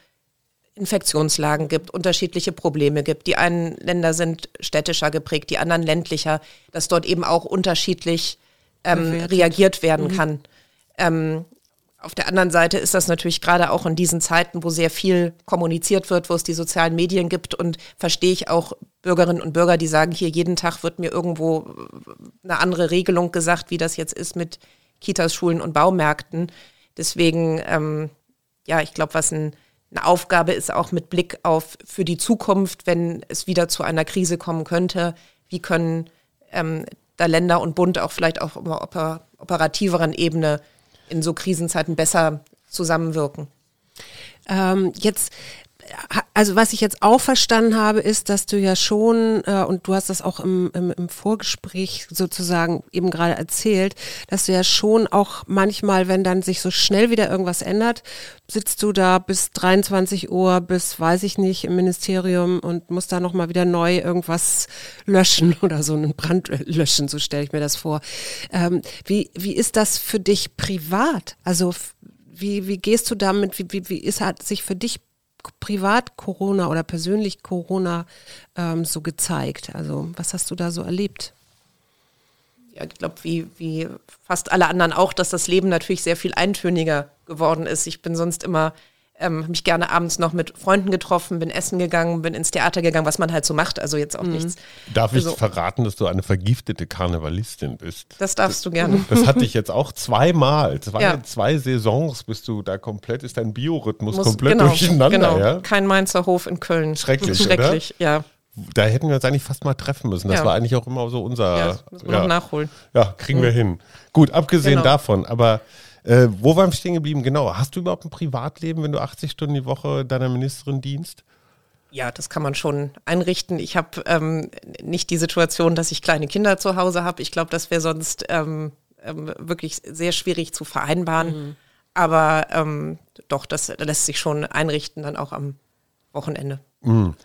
Infektionslagen gibt, unterschiedliche Probleme gibt, die einen Länder sind städtischer geprägt, die anderen ländlicher, dass dort eben auch unterschiedlich ähm, reagiert werden kann. Ähm, auf der anderen Seite ist das natürlich gerade auch in diesen Zeiten, wo sehr viel kommuniziert wird, wo es die sozialen Medien gibt und verstehe ich auch Bürgerinnen und Bürger, die sagen, hier jeden Tag wird mir irgendwo eine andere Regelung gesagt, wie das jetzt ist mit Kitas, Schulen und Baumärkten. Deswegen, ähm, ja, ich glaube, was ein, eine Aufgabe ist, auch mit Blick auf für die Zukunft, wenn es wieder zu einer Krise kommen könnte, wie können ähm, da Länder und Bund auch vielleicht auf einer oper operativeren Ebene in so Krisenzeiten besser zusammenwirken. Ähm, jetzt, also was ich jetzt auch verstanden habe, ist, dass du ja schon, äh, und du hast das auch im, im, im Vorgespräch sozusagen eben gerade erzählt, dass du ja schon auch manchmal, wenn dann sich so schnell wieder irgendwas ändert, sitzt du da bis 23 Uhr, bis weiß ich nicht, im Ministerium und musst da nochmal wieder neu irgendwas löschen oder so einen Brand löschen, so stelle ich mir das vor. Ähm, wie, wie ist das für dich privat? Also wie, wie gehst du damit, wie, wie, wie ist, hat sich für dich privat Corona oder persönlich Corona ähm, so gezeigt? Also was hast du da so erlebt? ja, ich glaube, wie, wie fast alle anderen auch, dass das Leben natürlich sehr viel eintöniger geworden ist. Ich bin sonst immer, ähm, hab mich gerne abends noch mit Freunden getroffen, bin essen gegangen, bin ins Theater gegangen, was man halt so macht. Also jetzt auch nichts. Darf ich Also- verraten, dass du eine vergiftete Karnevalistin bist? Das darfst du gerne. Das hatte ich jetzt auch zweimal. Zwei, Ja. zwei Saisons bist du da komplett, ist dein Biorhythmus Muss- komplett genau, durcheinander. genau. Ja? Kein Mainzer Hof in Köln. Schrecklich, Schrecklich, ja. Da hätten wir uns eigentlich fast mal treffen müssen. Das Ja. war eigentlich auch immer so unser. Ja, das müssen wir noch nachholen. Ja, kriegen wir hin. Gut, abgesehen Genau. davon, aber äh, wo waren wir stehen geblieben? Genau. Hast du überhaupt ein Privatleben, wenn du 80 Stunden die Woche deiner Ministerin dienst? Ja, das kann man schon einrichten. Ich habe ähm, nicht die Situation, dass ich kleine Kinder zu Hause habe. Ich glaube, das wäre sonst ähm, ähm, wirklich sehr schwierig zu vereinbaren. Mhm. Aber ähm, doch, das lässt sich schon einrichten, dann auch am Wochenende. Mhm.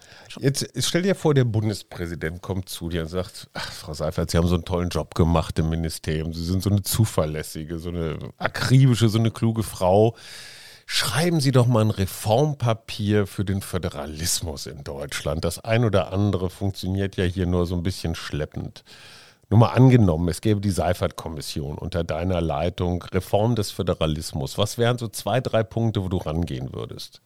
Jetzt stell dir vor, der Bundespräsident kommt zu dir und sagt, ach, Frau Seifert, Sie haben so einen tollen Job gemacht im Ministerium. Sie sind so eine zuverlässige, so eine akribische, so eine kluge Frau. Schreiben Sie doch mal ein Reformpapier für den Föderalismus in Deutschland. Das ein oder andere funktioniert ja hier nur so ein bisschen schleppend. Nur mal angenommen, es gäbe die Seifert-Kommission unter deiner Leitung, Reform des Föderalismus. Was wären so zwei, drei Punkte, wo du rangehen würdest?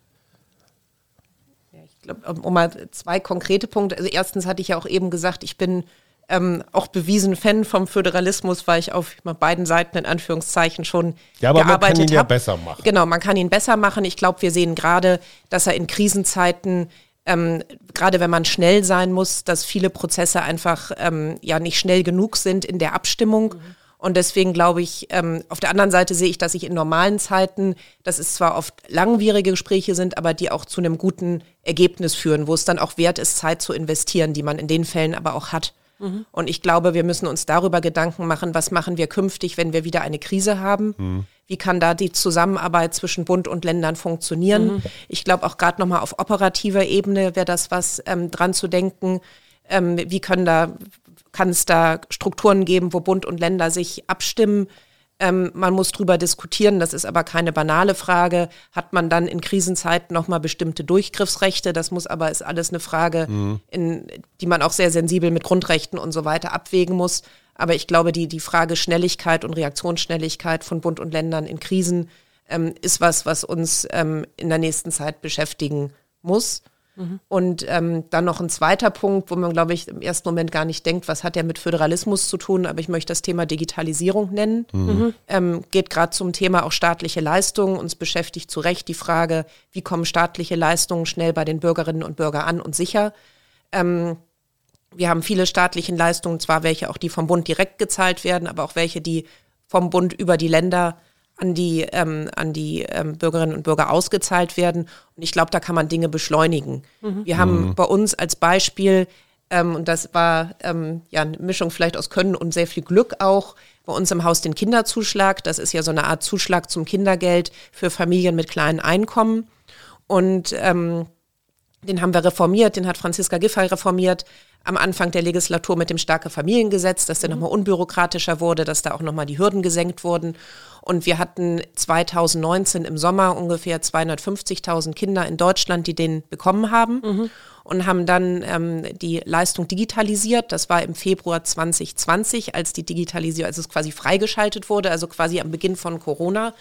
Glaube, um mal zwei konkrete Punkte. Also erstens hatte ich ja auch eben gesagt, ich bin ähm, auch bewiesen Fan vom Föderalismus, weil ich auf beiden Seiten in Anführungszeichen schon ja, aber gearbeitet man kann ihn ja hab. besser machen. Genau, man kann ihn besser machen. Ich glaube, wir sehen gerade, dass er in Krisenzeiten ähm, gerade wenn man schnell sein muss, dass viele Prozesse einfach ähm, ja nicht schnell genug sind in der Abstimmung. Mhm. Und deswegen glaube ich, ähm, auf der anderen Seite sehe ich, dass ich in normalen Zeiten, dass es zwar oft langwierige Gespräche sind, aber die auch zu einem guten Ergebnis führen, wo es dann auch wert ist, Zeit zu investieren, die man in den Fällen aber auch hat. Mhm. Und ich glaube, wir müssen uns darüber Gedanken machen, was machen wir künftig, wenn wir wieder eine Krise haben. Mhm. Wie kann da die Zusammenarbeit zwischen Bund und Ländern funktionieren? Mhm. Ich glaube auch gerade nochmal auf operativer Ebene wäre das was ähm, dran zu denken. Ähm, wie können da, kann es da Strukturen geben, wo Bund und Länder sich abstimmen? Ähm, man muss drüber diskutieren, das ist aber keine banale Frage. Hat man dann in Krisenzeiten nochmal bestimmte Durchgriffsrechte? Das muss aber, ist alles eine Frage, mhm. in, die man auch sehr sensibel mit Grundrechten und so weiter abwägen muss. Aber ich glaube, die, die Frage Schnelligkeit und Reaktionsschnelligkeit von Bund und Ländern in Krisen ähm, ist was, was uns ähm, in der nächsten Zeit beschäftigen muss. Und ähm, dann noch ein zweiter Punkt, wo man, glaube ich, im ersten Moment gar nicht denkt, was hat der mit Föderalismus zu tun, aber ich möchte das Thema Digitalisierung nennen. Mhm. Ähm, geht gerade zum Thema auch staatliche Leistungen. Uns beschäftigt zu Recht die Frage, wie kommen staatliche Leistungen schnell bei den Bürgerinnen und Bürgern an und sicher. Ähm, wir haben viele staatliche Leistungen, zwar welche auch, die vom Bund direkt gezahlt werden, aber auch welche, die vom Bund über die Länder an die, ähm, an die ähm, Bürgerinnen und Bürger ausgezahlt werden. Und ich glaube, da kann man Dinge beschleunigen. Mhm. Wir haben mhm. bei uns als Beispiel, ähm, und das war ähm, ja eine Mischung vielleicht aus Können und sehr viel Glück auch, bei uns im Haus den Kinderzuschlag. Das ist ja so eine Art Zuschlag zum Kindergeld für Familien mit kleinen Einkommen. Und ähm, den haben wir reformiert, den hat Franziska Giffey reformiert am Anfang der Legislatur mit dem starke Familiengesetz, dass der mhm. nochmal unbürokratischer wurde, dass da auch nochmal die Hürden gesenkt wurden. Und wir hatten 2019 im Sommer ungefähr 250.000 Kinder in Deutschland, die den bekommen haben. Mhm. Und haben dann ähm, die Leistung digitalisiert. Das war im Februar 2020, als die Digitalisierung, als es quasi freigeschaltet wurde, also quasi am Beginn von Corona.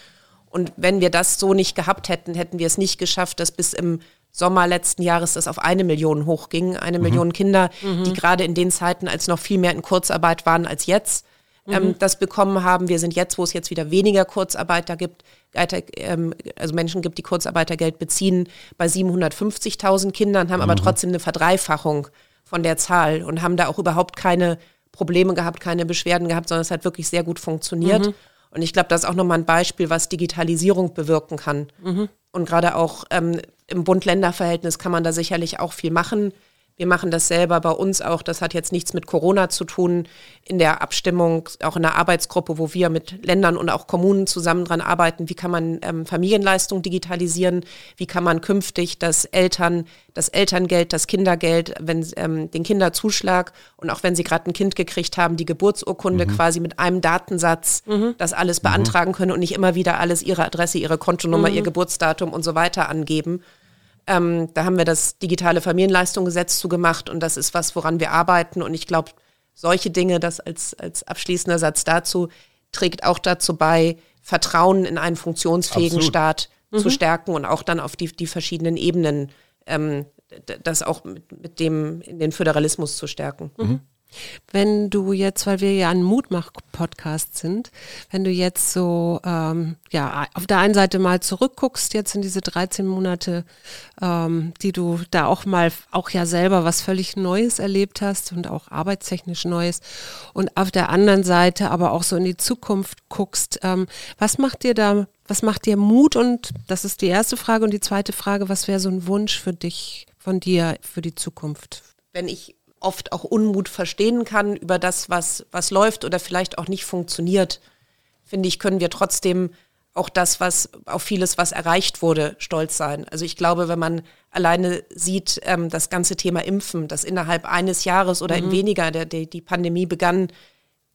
Und wenn wir das so nicht gehabt hätten, hätten wir es nicht geschafft, dass bis im Sommer letzten Jahres das auf eine Million hochging. Eine mhm. Million Kinder, mhm. die gerade in den Zeiten, als noch viel mehr in Kurzarbeit waren als jetzt, ähm, mhm. das bekommen haben. Wir sind jetzt, wo es jetzt wieder weniger Kurzarbeiter gibt, ähm, also Menschen gibt, die Kurzarbeitergeld beziehen, bei 750.000 Kindern, haben aber mhm. trotzdem eine Verdreifachung von der Zahl und haben da auch überhaupt keine Probleme gehabt, keine Beschwerden gehabt, sondern es hat wirklich sehr gut funktioniert. Mhm. Und ich glaube, das ist auch nochmal ein Beispiel, was Digitalisierung bewirken kann. Mhm. Und gerade auch ähm, im Bund-Länder-Verhältnis kann man da sicherlich auch viel machen. Wir machen das selber bei uns auch. Das hat jetzt nichts mit Corona zu tun. In der Abstimmung, auch in der Arbeitsgruppe, wo wir mit Ländern und auch Kommunen zusammen dran arbeiten, wie kann man ähm, Familienleistung digitalisieren? Wie kann man künftig das Eltern, das Elterngeld, das Kindergeld, wenn ähm, den Kinderzuschlag und auch wenn sie gerade ein Kind gekriegt haben, die Geburtsurkunde mhm. quasi mit einem Datensatz mhm. das alles mhm. beantragen können und nicht immer wieder alles ihre Adresse, ihre Kontonummer, ihr mhm. Geburtsdatum und so weiter angeben. Ähm, da haben wir das digitale Familienleistungsgesetz zugemacht und das ist was, woran wir arbeiten. Und ich glaube, solche Dinge, das als, als abschließender Satz dazu, trägt auch dazu bei, Vertrauen in einen funktionsfähigen Absolut. Staat mhm. zu stärken und auch dann auf die, die verschiedenen Ebenen ähm, das auch mit, mit, dem in den Föderalismus zu stärken. Mhm. Wenn du jetzt, weil wir ja ein Mutmach-Podcast sind, wenn du jetzt so, ähm, ja, auf der einen Seite mal zurückguckst, jetzt in diese 13 Monate, ähm, die du da auch mal, auch ja selber was völlig Neues erlebt hast und auch arbeitstechnisch Neues und auf der anderen Seite aber auch so in die Zukunft guckst, ähm, was macht dir da, was macht dir Mut und das ist die erste Frage und die zweite Frage, was wäre so ein Wunsch für dich von dir für die Zukunft? Wenn ich oft auch Unmut verstehen kann über das, was, was läuft oder vielleicht auch nicht funktioniert, finde ich, können wir trotzdem auch das, was auf vieles, was erreicht wurde, stolz sein. Also ich glaube, wenn man alleine sieht, ähm, das ganze Thema Impfen, das innerhalb eines Jahres oder mhm. in weniger, der, der, die Pandemie begann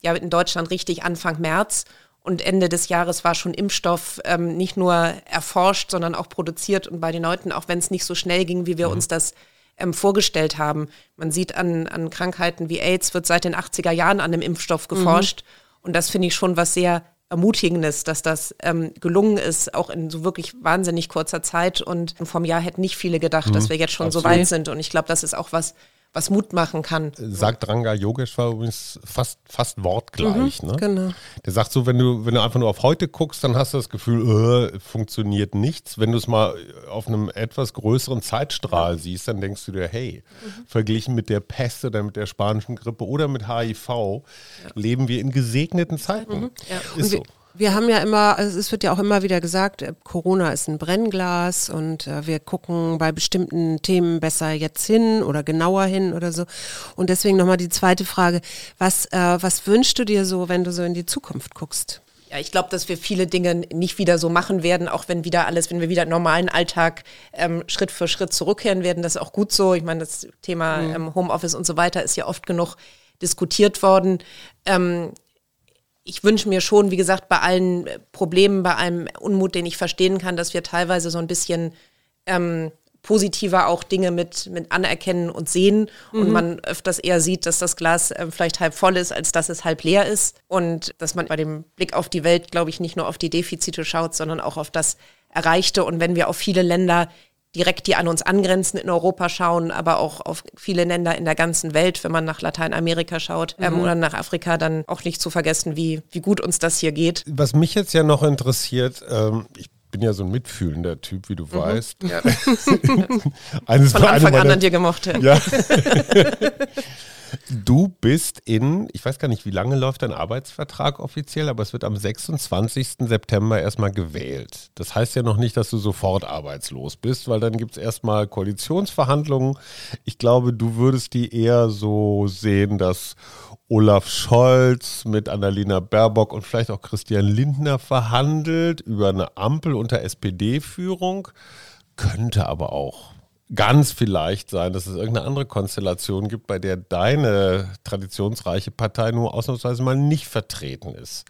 ja in Deutschland richtig Anfang März und Ende des Jahres war schon Impfstoff ähm, nicht nur erforscht, sondern auch produziert und bei den Leuten, auch wenn es nicht so schnell ging, wie wir mhm. uns das ähm, vorgestellt haben. Man sieht an, an Krankheiten wie AIDS, wird seit den 80er Jahren an einem Impfstoff geforscht. Mhm. Und das finde ich schon was sehr Ermutigendes, dass das ähm, gelungen ist, auch in so wirklich wahnsinnig kurzer Zeit. Und vom Jahr hätten nicht viele gedacht, mhm. dass wir jetzt schon Absolut. so weit sind. Und ich glaube, das ist auch was, was Mut machen kann. Sagt Ranga Yogeshwar übrigens fast, fast wortgleich. Mhm, ne? Genau. Der sagt so, wenn du, wenn du einfach nur auf heute guckst, dann hast du das Gefühl, äh, funktioniert nichts. Wenn du es mal auf einem etwas größeren Zeitstrahl siehst, dann denkst du dir, hey, mhm. verglichen mit der Pest oder mit der spanischen Grippe oder mit HIV, ja. leben wir in gesegneten Zeiten. Mhm. Ja. Ist so. Wir haben ja immer, also es wird ja auch immer wieder gesagt, äh, Corona ist ein Brennglas und äh, wir gucken bei bestimmten Themen besser jetzt hin oder genauer hin oder so. Und deswegen nochmal die zweite Frage, was, äh, was wünschst du dir so, wenn du so in die Zukunft guckst? Ja, ich glaube, dass wir viele Dinge nicht wieder so machen werden, auch wenn wieder alles, wenn wir wieder normalen Alltag ähm, Schritt für Schritt zurückkehren werden. Das ist auch gut so. Ich meine, das Thema mhm. ähm, Homeoffice und so weiter ist ja oft genug diskutiert worden. Ähm, ich wünsche mir schon, wie gesagt, bei allen Problemen, bei allem Unmut, den ich verstehen kann, dass wir teilweise so ein bisschen ähm, positiver auch Dinge mit, mit anerkennen und sehen. Mhm. und man öfters eher sieht, dass das Glas äh, vielleicht halb voll ist, als dass es halb leer ist. Und dass man bei dem Blick auf die Welt, glaube ich, nicht nur auf die Defizite schaut, sondern auch auf das Erreichte. Und wenn wir auf viele Länder direkt, die an uns angrenzen, in Europa schauen, aber auch auf viele Länder in der ganzen Welt, wenn man nach Lateinamerika schaut ähm, mhm. oder nach Afrika, dann auch nicht zu vergessen, wie, wie gut uns das hier geht. Was mich jetzt ja noch interessiert, ähm, ich bin ja so ein mitfühlender Typ, wie du mhm. weißt. Ja. Eines Von Anfang an an dir gemocht. Ja. Du bist in, ich weiß gar nicht, wie lange läuft dein Arbeitsvertrag offiziell, aber es wird am 26. September erstmal gewählt. Das heißt ja noch nicht, dass du sofort arbeitslos bist, weil dann gibt es erstmal Koalitionsverhandlungen. Ich glaube, du würdest die eher so sehen, dass Olaf Scholz mit Annalena Baerbock und vielleicht auch Christian Lindner verhandelt über eine Ampel unter SPD-Führung. Könnte aber auch ganz vielleicht sein, dass es irgendeine andere Konstellation gibt, bei der deine traditionsreiche Partei nur ausnahmsweise mal nicht vertreten ist.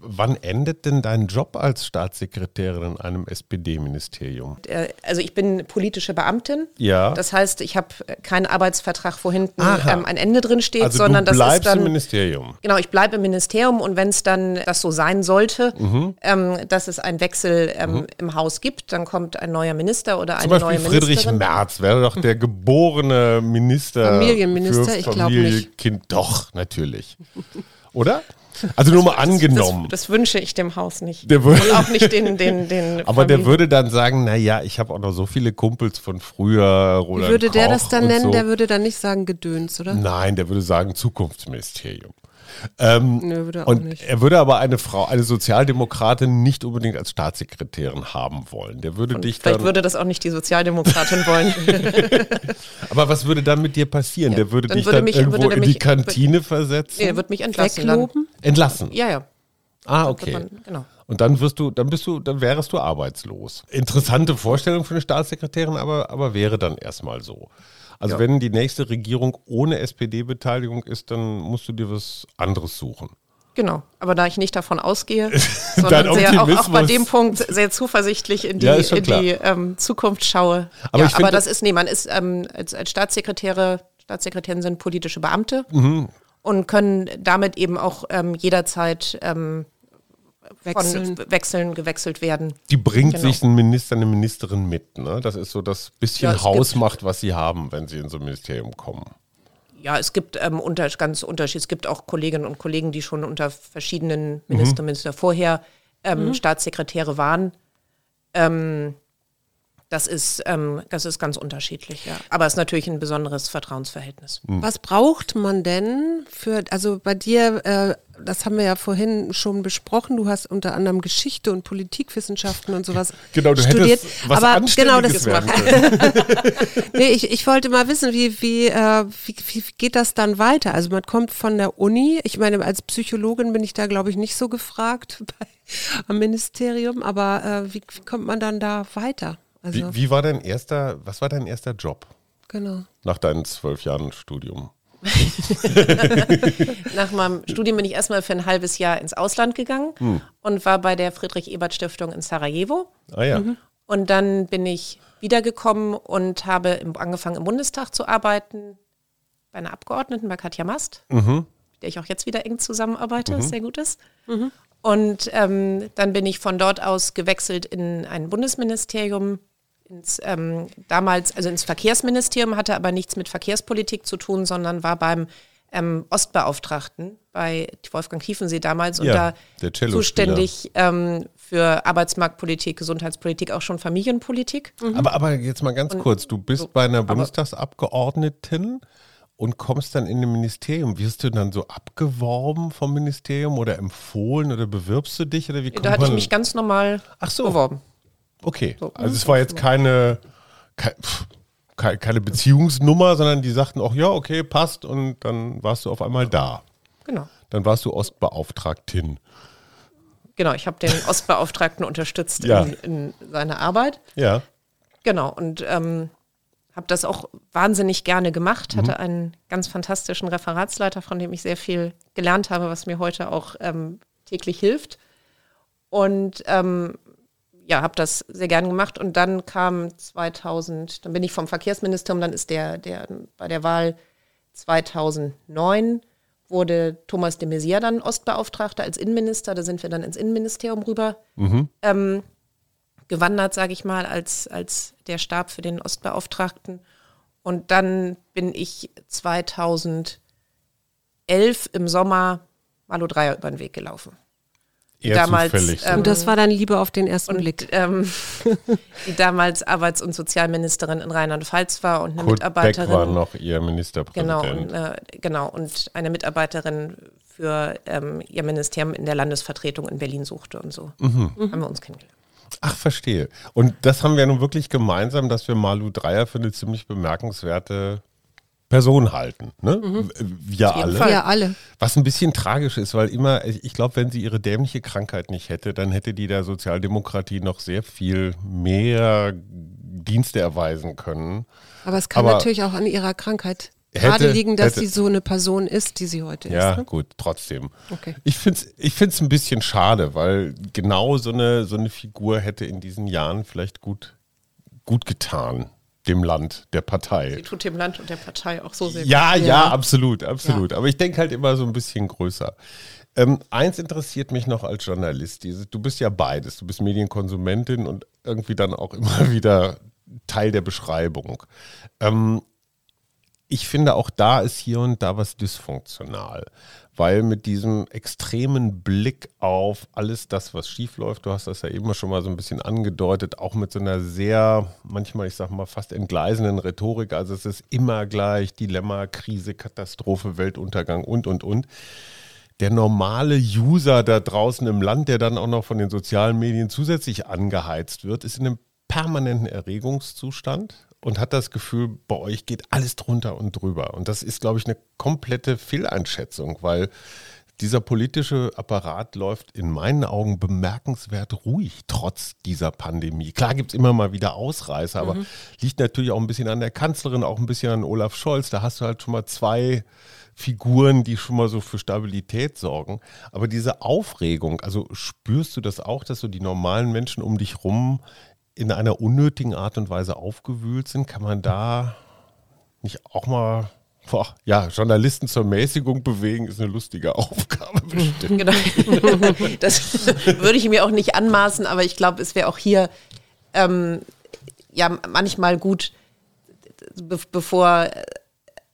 Wann endet denn dein Job als Staatssekretärin in einem SPD-Ministerium? Äh, also ich bin politische Beamtin. Ja. Das heißt, ich habe keinen Arbeitsvertrag, wo hinten ähm, ein Ende drin steht, also sondern du das ist dann im Ministerium. Genau, ich bleibe im Ministerium und wenn es dann das so sein sollte, mhm. ähm, dass es einen Wechsel ähm, mhm. im Haus gibt, dann kommt ein neuer Minister oder eine Zum Beispiel neue Friedrich Ministerin. Merz wäre doch der geborene Minister. Familienminister, ich glaube nicht. Kind, doch, natürlich. Oder? Also nur mal angenommen. Das, das, wünsche ich dem Haus nicht. Der würde, auch nicht den, den, den Aber Familien. der würde dann sagen, naja, ich habe auch noch so viele Kumpels von früher, Roland Wie würde der das dann nennen? So. Der würde dann nicht sagen Gedöns, oder? Nein, der würde sagen Zukunftsministerium. Ähm, nee, würde er und nicht. er würde aber eine Frau, eine Sozialdemokratin nicht unbedingt als Staatssekretärin haben wollen. Der würde und dich vielleicht würde das auch nicht die Sozialdemokratin wollen. aber was würde dann mit dir passieren? Ja, der würde dich würde dann mich, irgendwo in die Kantine versetzen? Nee, er würde mich entlassen. Dann. Entlassen? Ja, ja. Ah, okay. Man, genau. Und dann wirst du, dann bist du, dann wärst du arbeitslos. Interessante Vorstellung für eine Staatssekretärin, aber, aber wäre dann erstmal so. Also ja. wenn die nächste Regierung ohne SPD-Beteiligung ist, dann musst du dir was anderes suchen. Genau, aber da ich nicht davon ausgehe, sondern sehr, auch, auch, bei dem Punkt sehr zuversichtlich in die, ja, in die ähm, Zukunft schaue. Aber, ja, aber das ist, nee, man ist ähm, als, als Staatssekretäre, Staatssekretärin sind politische Beamte mhm. und können damit eben auch ähm, jederzeit ähm, wechseln. wechseln, gewechselt werden. Die bringt genau. sich ein Minister, eine Ministerin mit. Ne? Das ist so das bisschen ja, Hausmacht, was sie haben, wenn sie in so ein Ministerium kommen. Ja, es gibt ähm, unter, ganz Unterschied. Es gibt auch Kolleginnen und Kollegen, die schon unter verschiedenen Minister, mhm. Minister vorher ähm, mhm. Staatssekretäre waren. Ähm, Das ist, ähm, das ist ganz unterschiedlich, ja. Aber es ist natürlich ein besonderes Vertrauensverhältnis. Was braucht man denn für, also bei dir, äh, das haben wir ja vorhin schon besprochen, du hast unter anderem Geschichte und Politikwissenschaften und sowas Genau, du studiert. hättest was aber genau das können. nee, ich, ich wollte mal wissen, wie, wie, äh, wie, wie geht das dann weiter? Also man kommt von der Uni, ich meine, als Psychologin bin ich da, glaube ich, nicht so gefragt bei, am Ministerium, aber äh, wie, wie kommt man dann da weiter? Also, Wie, wie war dein erster, was war dein erster Job genau. nach deinen zwölf Jahren Studium? Nach meinem Studium bin ich erstmal für ein halbes Jahr ins Ausland gegangen und war bei der Friedrich-Ebert-Stiftung in Sarajevo. Ah ja. Und dann bin ich wiedergekommen und habe im, angefangen im Bundestag zu arbeiten, bei einer Abgeordneten, bei Katja Mast, mit der ich auch jetzt wieder eng zusammenarbeite, was sehr gut ist. Und ähm, dann bin ich von dort aus gewechselt in ein Bundesministerium, ins, ähm, damals, also ins Verkehrsministerium, hatte aber nichts mit Verkehrspolitik zu tun, sondern war beim ähm, Ostbeauftragten bei Wolfgang Kiefensee damals und Ja, da zuständig ähm, für Arbeitsmarktpolitik, Gesundheitspolitik, auch schon Familienpolitik. Aber, aber jetzt mal ganz kurz, du bist so, bei einer Bundestagsabgeordneten und kommst dann in ein Ministerium. Wirst du dann so abgeworben vom Ministerium oder empfohlen oder bewirbst du dich? Oder wie kommt Da hatte ich mich ganz normal Ach so. beworben. Okay, So. also es war jetzt keine, kei- pf, kei- keine Beziehungsnummer, sondern die sagten auch, ja, okay, passt und dann warst du auf einmal da. Genau. Dann warst du Ostbeauftragtin. Genau, ich habe den Ostbeauftragten unterstützt Ja. in, in seiner Arbeit. Ja. Genau, und ähm, habe das auch wahnsinnig gerne gemacht. Hatte einen ganz fantastischen Referatsleiter, von dem ich sehr viel gelernt habe, was mir heute auch ähm, täglich hilft. Und ähm, ja, habe das sehr gern gemacht. Und dann kam 2000, dann bin ich vom Verkehrsministerium, dann ist der, der bei der Wahl 2009 wurde Thomas de Maizière dann Ostbeauftragter als Innenminister. Da sind wir dann ins Innenministerium rüber ähm, gewandert, sage ich mal, als, als der Stab für den Ostbeauftragten. Und dann bin ich 2011 im Sommer Malu Dreier über den Weg gelaufen. Eher Damals, zufällig. ähm, Und das war dann Liebe auf den ersten Und Blick. ähm, die damals Arbeits- und Sozialministerin in Rheinland-Pfalz war und eine Kurt Beck Mitarbeiterin. war noch ihr Genau Ministerpräsident. und, äh, genau, und eine Mitarbeiterin für ähm, ihr Ministerium in der Landesvertretung in Berlin suchte und so. Mhm. Haben wir uns kennengelernt. Ach, verstehe. Und das haben wir nun wirklich gemeinsam, dass wir Malu Dreier für eine ziemlich bemerkenswerte Person halten. Ne? Mhm. Wir alle. Fall. Ja, alle. Was ein bisschen tragisch ist, weil immer, ich glaube, wenn sie ihre dämliche Krankheit nicht hätte, dann hätte die der Sozialdemokratie noch sehr viel mehr Dienste erweisen können. Aber es kann Aber natürlich auch an ihrer Krankheit Hätte- gerade liegen, dass hätte- sie so eine Person ist, die sie heute Ja, ist. Ne? gut, trotzdem. Okay. Ich finde es ich find's ein bisschen schade, weil genau so eine, so eine Figur hätte in diesen Jahren vielleicht gut, gut getan, dem Land, der Partei. Sie tut dem Land und der Partei auch so sehr Ja, ja, Ja. absolut, absolut. Aber ich denke halt immer so ein bisschen größer. Ähm, eins interessiert mich noch als Journalist. Du bist ja beides. Du bist Medienkonsumentin und irgendwie dann auch immer wieder Teil der Beschreibung. Ähm, ich finde, auch da ist hier und da was dysfunktional, weil mit diesem extremen Blick auf alles das, was schiefläuft, du hast das ja eben schon mal so ein bisschen angedeutet, auch mit so einer sehr, manchmal, ich sag mal, fast entgleisenden Rhetorik. Also es ist immer gleich Dilemma, Krise, Katastrophe, Weltuntergang und, und, und. Der normale User da draußen im Land, der dann auch noch von den sozialen Medien zusätzlich angeheizt wird, ist in einem permanenten Erregungszustand und hat das Gefühl, bei euch geht alles drunter und drüber. Und das ist, glaube ich, eine komplette Fehleinschätzung, weil dieser politische Apparat läuft in meinen Augen bemerkenswert ruhig, trotz dieser Pandemie. Klar gibt es immer mal wieder Ausreißer, aber liegt natürlich auch ein bisschen an der Kanzlerin, auch ein bisschen an Olaf Scholz. Da hast du halt schon mal zwei Figuren, die schon mal so für Stabilität sorgen. Aber diese Aufregung, also spürst du das auch, dass so die normalen Menschen um dich rum in einer unnötigen Art und Weise aufgewühlt sind? Kann man da nicht auch mal, boah, ja, Journalisten zur Mäßigung bewegen, ist eine lustige Aufgabe bestimmt. Genau. Das würde ich mir auch nicht anmaßen, aber ich glaube, es wäre auch hier ähm, ja manchmal gut, be bevor äh,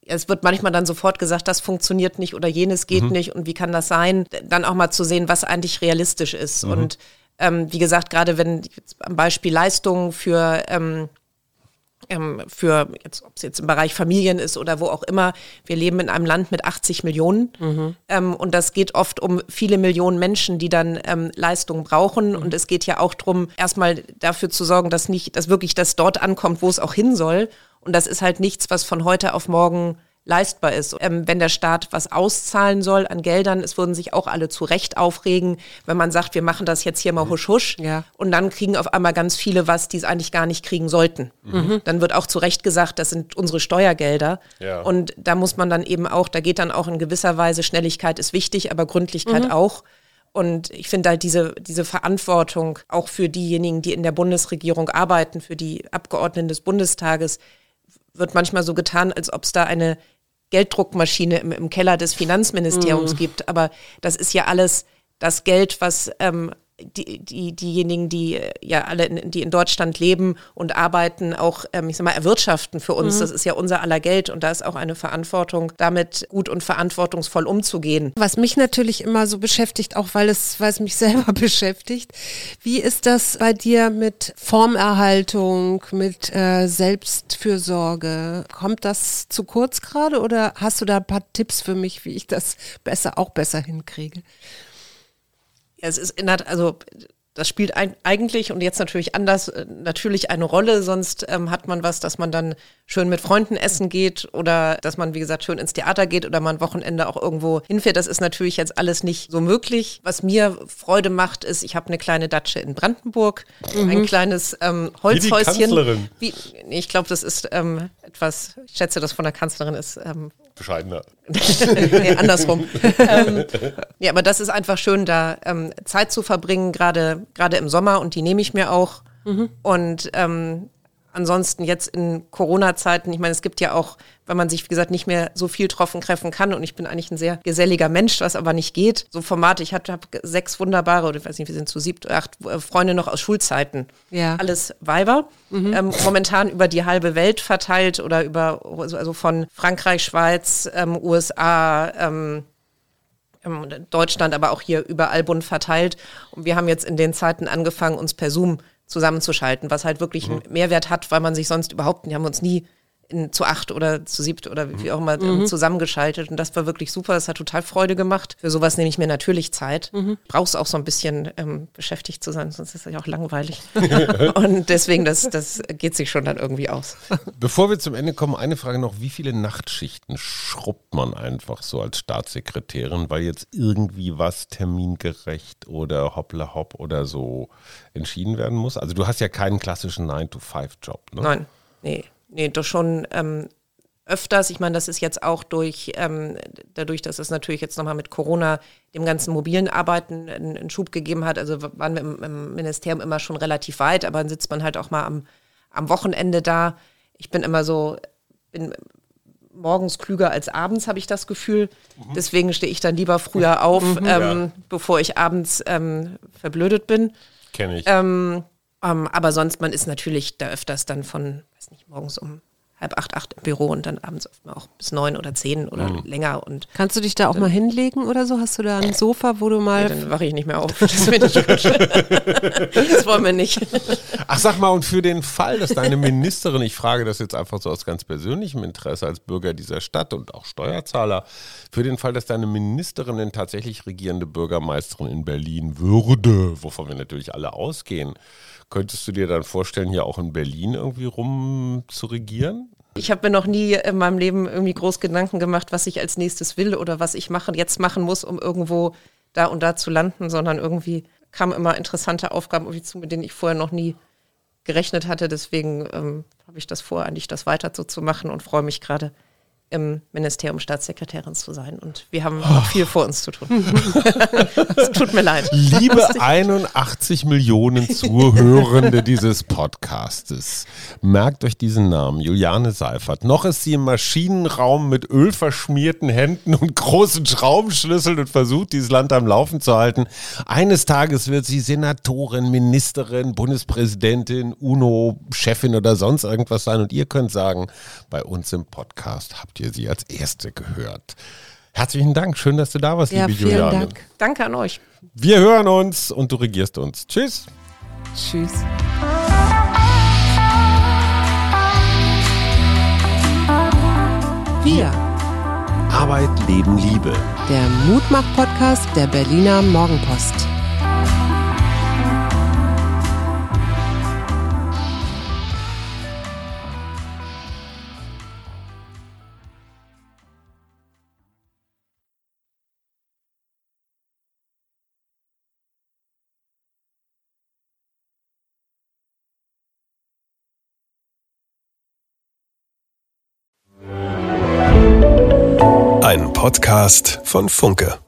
es wird manchmal dann sofort gesagt, das funktioniert nicht oder jenes geht nicht und wie kann das sein, dann auch mal zu sehen, was eigentlich realistisch ist. Und ähm, wie gesagt, gerade wenn am Beispiel Leistungen für ähm, ähm, für, jetzt, ob es jetzt im Bereich Familien ist oder wo auch immer, wir leben in einem Land mit 80 Millionen mhm. ähm, und das geht oft um viele Millionen Menschen, die dann ähm, Leistungen brauchen mhm. und es geht ja auch darum, erstmal dafür zu sorgen, dass nicht, dass wirklich das dort ankommt, wo es auch hin soll und das ist halt nichts, was von heute auf morgen leistbar ist. Ähm, wenn der Staat was auszahlen soll an Geldern, es würden sich auch alle zu Recht aufregen, wenn man sagt, wir machen das jetzt hier mal husch husch ja. und dann kriegen auf einmal ganz viele was, die es eigentlich gar nicht kriegen sollten. Mhm. Dann wird auch zu Recht gesagt, das sind unsere Steuergelder ja. und da muss man dann eben auch, da geht dann auch in gewisser Weise, Schnelligkeit ist wichtig, aber Gründlichkeit mhm. auch. Und ich finde halt diese, diese Verantwortung auch für diejenigen, die in der Bundesregierung arbeiten, für die Abgeordneten des Bundestages, wird manchmal so getan, als ob es da eine Gelddruckmaschine im, im Keller des Finanzministeriums mm. gibt. Aber das ist ja alles das Geld, was ähm, die, die, diejenigen, die äh, ja alle, in, die in Deutschland leben und arbeiten, auch, ähm, ich sag mal, erwirtschaften für uns. Mhm. Das ist ja unser aller Geld und da ist auch eine Verantwortung, damit gut und verantwortungsvoll umzugehen. Was mich natürlich immer so beschäftigt, auch weil es, weil es mich selber beschäftigt, wie ist das bei dir mit Formerhaltung, mit äh, Selbstfürsorge? Kommt das zu kurz gerade oder hast du da ein paar Tipps für mich, wie ich das besser, auch besser hinkriege? Es ist in der, also das spielt ein, eigentlich und jetzt natürlich anders äh, natürlich eine Rolle. Sonst ähm, hat man was, dass man dann schön mit Freunden essen geht oder dass man, wie gesagt, schön ins Theater geht oder man Wochenende auch irgendwo hinfährt. Das ist natürlich jetzt alles nicht so möglich. Was mir Freude macht, ist, ich habe eine kleine Datsche in Brandenburg, mhm. ein kleines ähm, Holzhäuschen. Wie die Kanzlerin. Wie, ich glaube, das ist ähm, etwas, ich schätze, das von der Kanzlerin ist ähm, bescheidener. nee, andersrum. ähm, ja, aber das ist einfach schön, da ähm, Zeit zu verbringen, gerade im Sommer und die nehme ich mir auch. Mhm. Und ähm, ansonsten jetzt in Corona-Zeiten, ich meine, es gibt ja auch, wenn man sich, wie gesagt, nicht mehr so viel troffen treffen kann und ich bin eigentlich ein sehr geselliger Mensch, was aber nicht geht. So Formate, ich habe hab sechs wunderbare, oder ich weiß nicht, wir sind zu siebt, acht äh, Freunde noch aus Schulzeiten. Ja. Alles Weiber. Mhm. Ähm, momentan über die halbe Welt verteilt oder über, also von Frankreich, Schweiz, ähm, USA, ähm, ähm, Deutschland, aber auch hier überall bunt verteilt. Und wir haben jetzt in den Zeiten angefangen, uns per Zoom zusammenzuschalten, was halt wirklich mhm. einen Mehrwert hat, weil man sich sonst überhaupt, die haben uns nie in, zu acht oder zu siebt oder wie auch immer mhm. zusammengeschaltet. Und das war wirklich super. Das hat total Freude gemacht. Für sowas nehme ich mir natürlich Zeit. Mhm. Brauchst auch so ein bisschen ähm, beschäftigt zu sein, sonst ist es ja auch langweilig. und deswegen, das, das geht sich schon dann irgendwie aus. Bevor wir zum Ende kommen, eine Frage noch. Wie viele Nachtschichten schrubbt man einfach so als Staatssekretärin, weil jetzt irgendwie was termingerecht oder hoppla hopp oder so entschieden werden muss? Also du hast ja keinen klassischen 9-to-5-Job, ne? Nein, nee nee, doch schon ähm, öfters. Ich meine, das ist jetzt auch durch, ähm, dadurch, dass es natürlich jetzt nochmal mit Corona dem ganzen mobilen Arbeiten einen, einen Schub gegeben hat. Also waren wir im, im, Ministerium immer schon relativ weit, aber dann sitzt man halt auch mal am, am Wochenende da. Ich bin immer so, bin morgens klüger als abends, habe ich das Gefühl. Mhm. Deswegen stehe ich dann lieber früher auf, mhm, ähm, ja. bevor ich abends ähm, verblödet bin. Kenne ich. Ähm, ähm, aber sonst, man ist natürlich da öfters dann von weiß nicht, morgens um halb acht, acht im Büro und dann abends oft mal auch bis neun oder zehn oder mhm. länger. Und Kannst du dich da auch mal hinlegen oder so? Hast du da ein Sofa, wo du mal. Nee, dann wache ich nicht mehr auf. Das, nicht das wollen wir nicht. Ach, sag mal, und für den Fall, dass deine Ministerin, ich frage das jetzt einfach so aus ganz persönlichem Interesse als Bürger dieser Stadt und auch Steuerzahler, für den Fall, dass deine Ministerin denn tatsächlich regierende Bürgermeisterin in Berlin würde, wovon wir natürlich alle ausgehen, Könntest du dir dann vorstellen, hier auch in Berlin irgendwie rum zu regieren? Ich habe mir noch nie in meinem Leben irgendwie groß Gedanken gemacht, was ich als nächstes will oder was ich machen, jetzt machen muss, um irgendwo da und da zu landen, sondern irgendwie kamen immer interessante Aufgaben irgendwie zu, mit denen ich vorher noch nie gerechnet hatte. Deswegen ähm, habe ich das vor, eigentlich das weiter so zu machen und freue mich gerade im Ministerium Staatssekretärin zu sein. Und wir haben noch viel vor uns zu tun. es tut mir leid. Liebe 81 Millionen Zuhörende dieses Podcastes, merkt euch diesen Namen, Juliane Seifert. Noch ist sie im Maschinenraum mit ölverschmierten Händen und großen Schraubenschlüsseln und versucht, dieses Land am Laufen zu halten. Eines Tages wird sie Senatorin, Ministerin, Bundespräsidentin, UNO-Chefin oder sonst irgendwas sein. Und ihr könnt sagen, bei uns im Podcast habt ihr ihr sie als erste gehört. Herzlichen Dank. Schön, dass du da warst, Ja, liebe vielen Juliane. Dank. Danke an euch. Wir hören uns und du regierst uns. Tschüss. Tschüss. Wir, Arbeit, Leben, Liebe. der Mutmach-Podcast der Berliner Morgenpost. Podcast von Funke.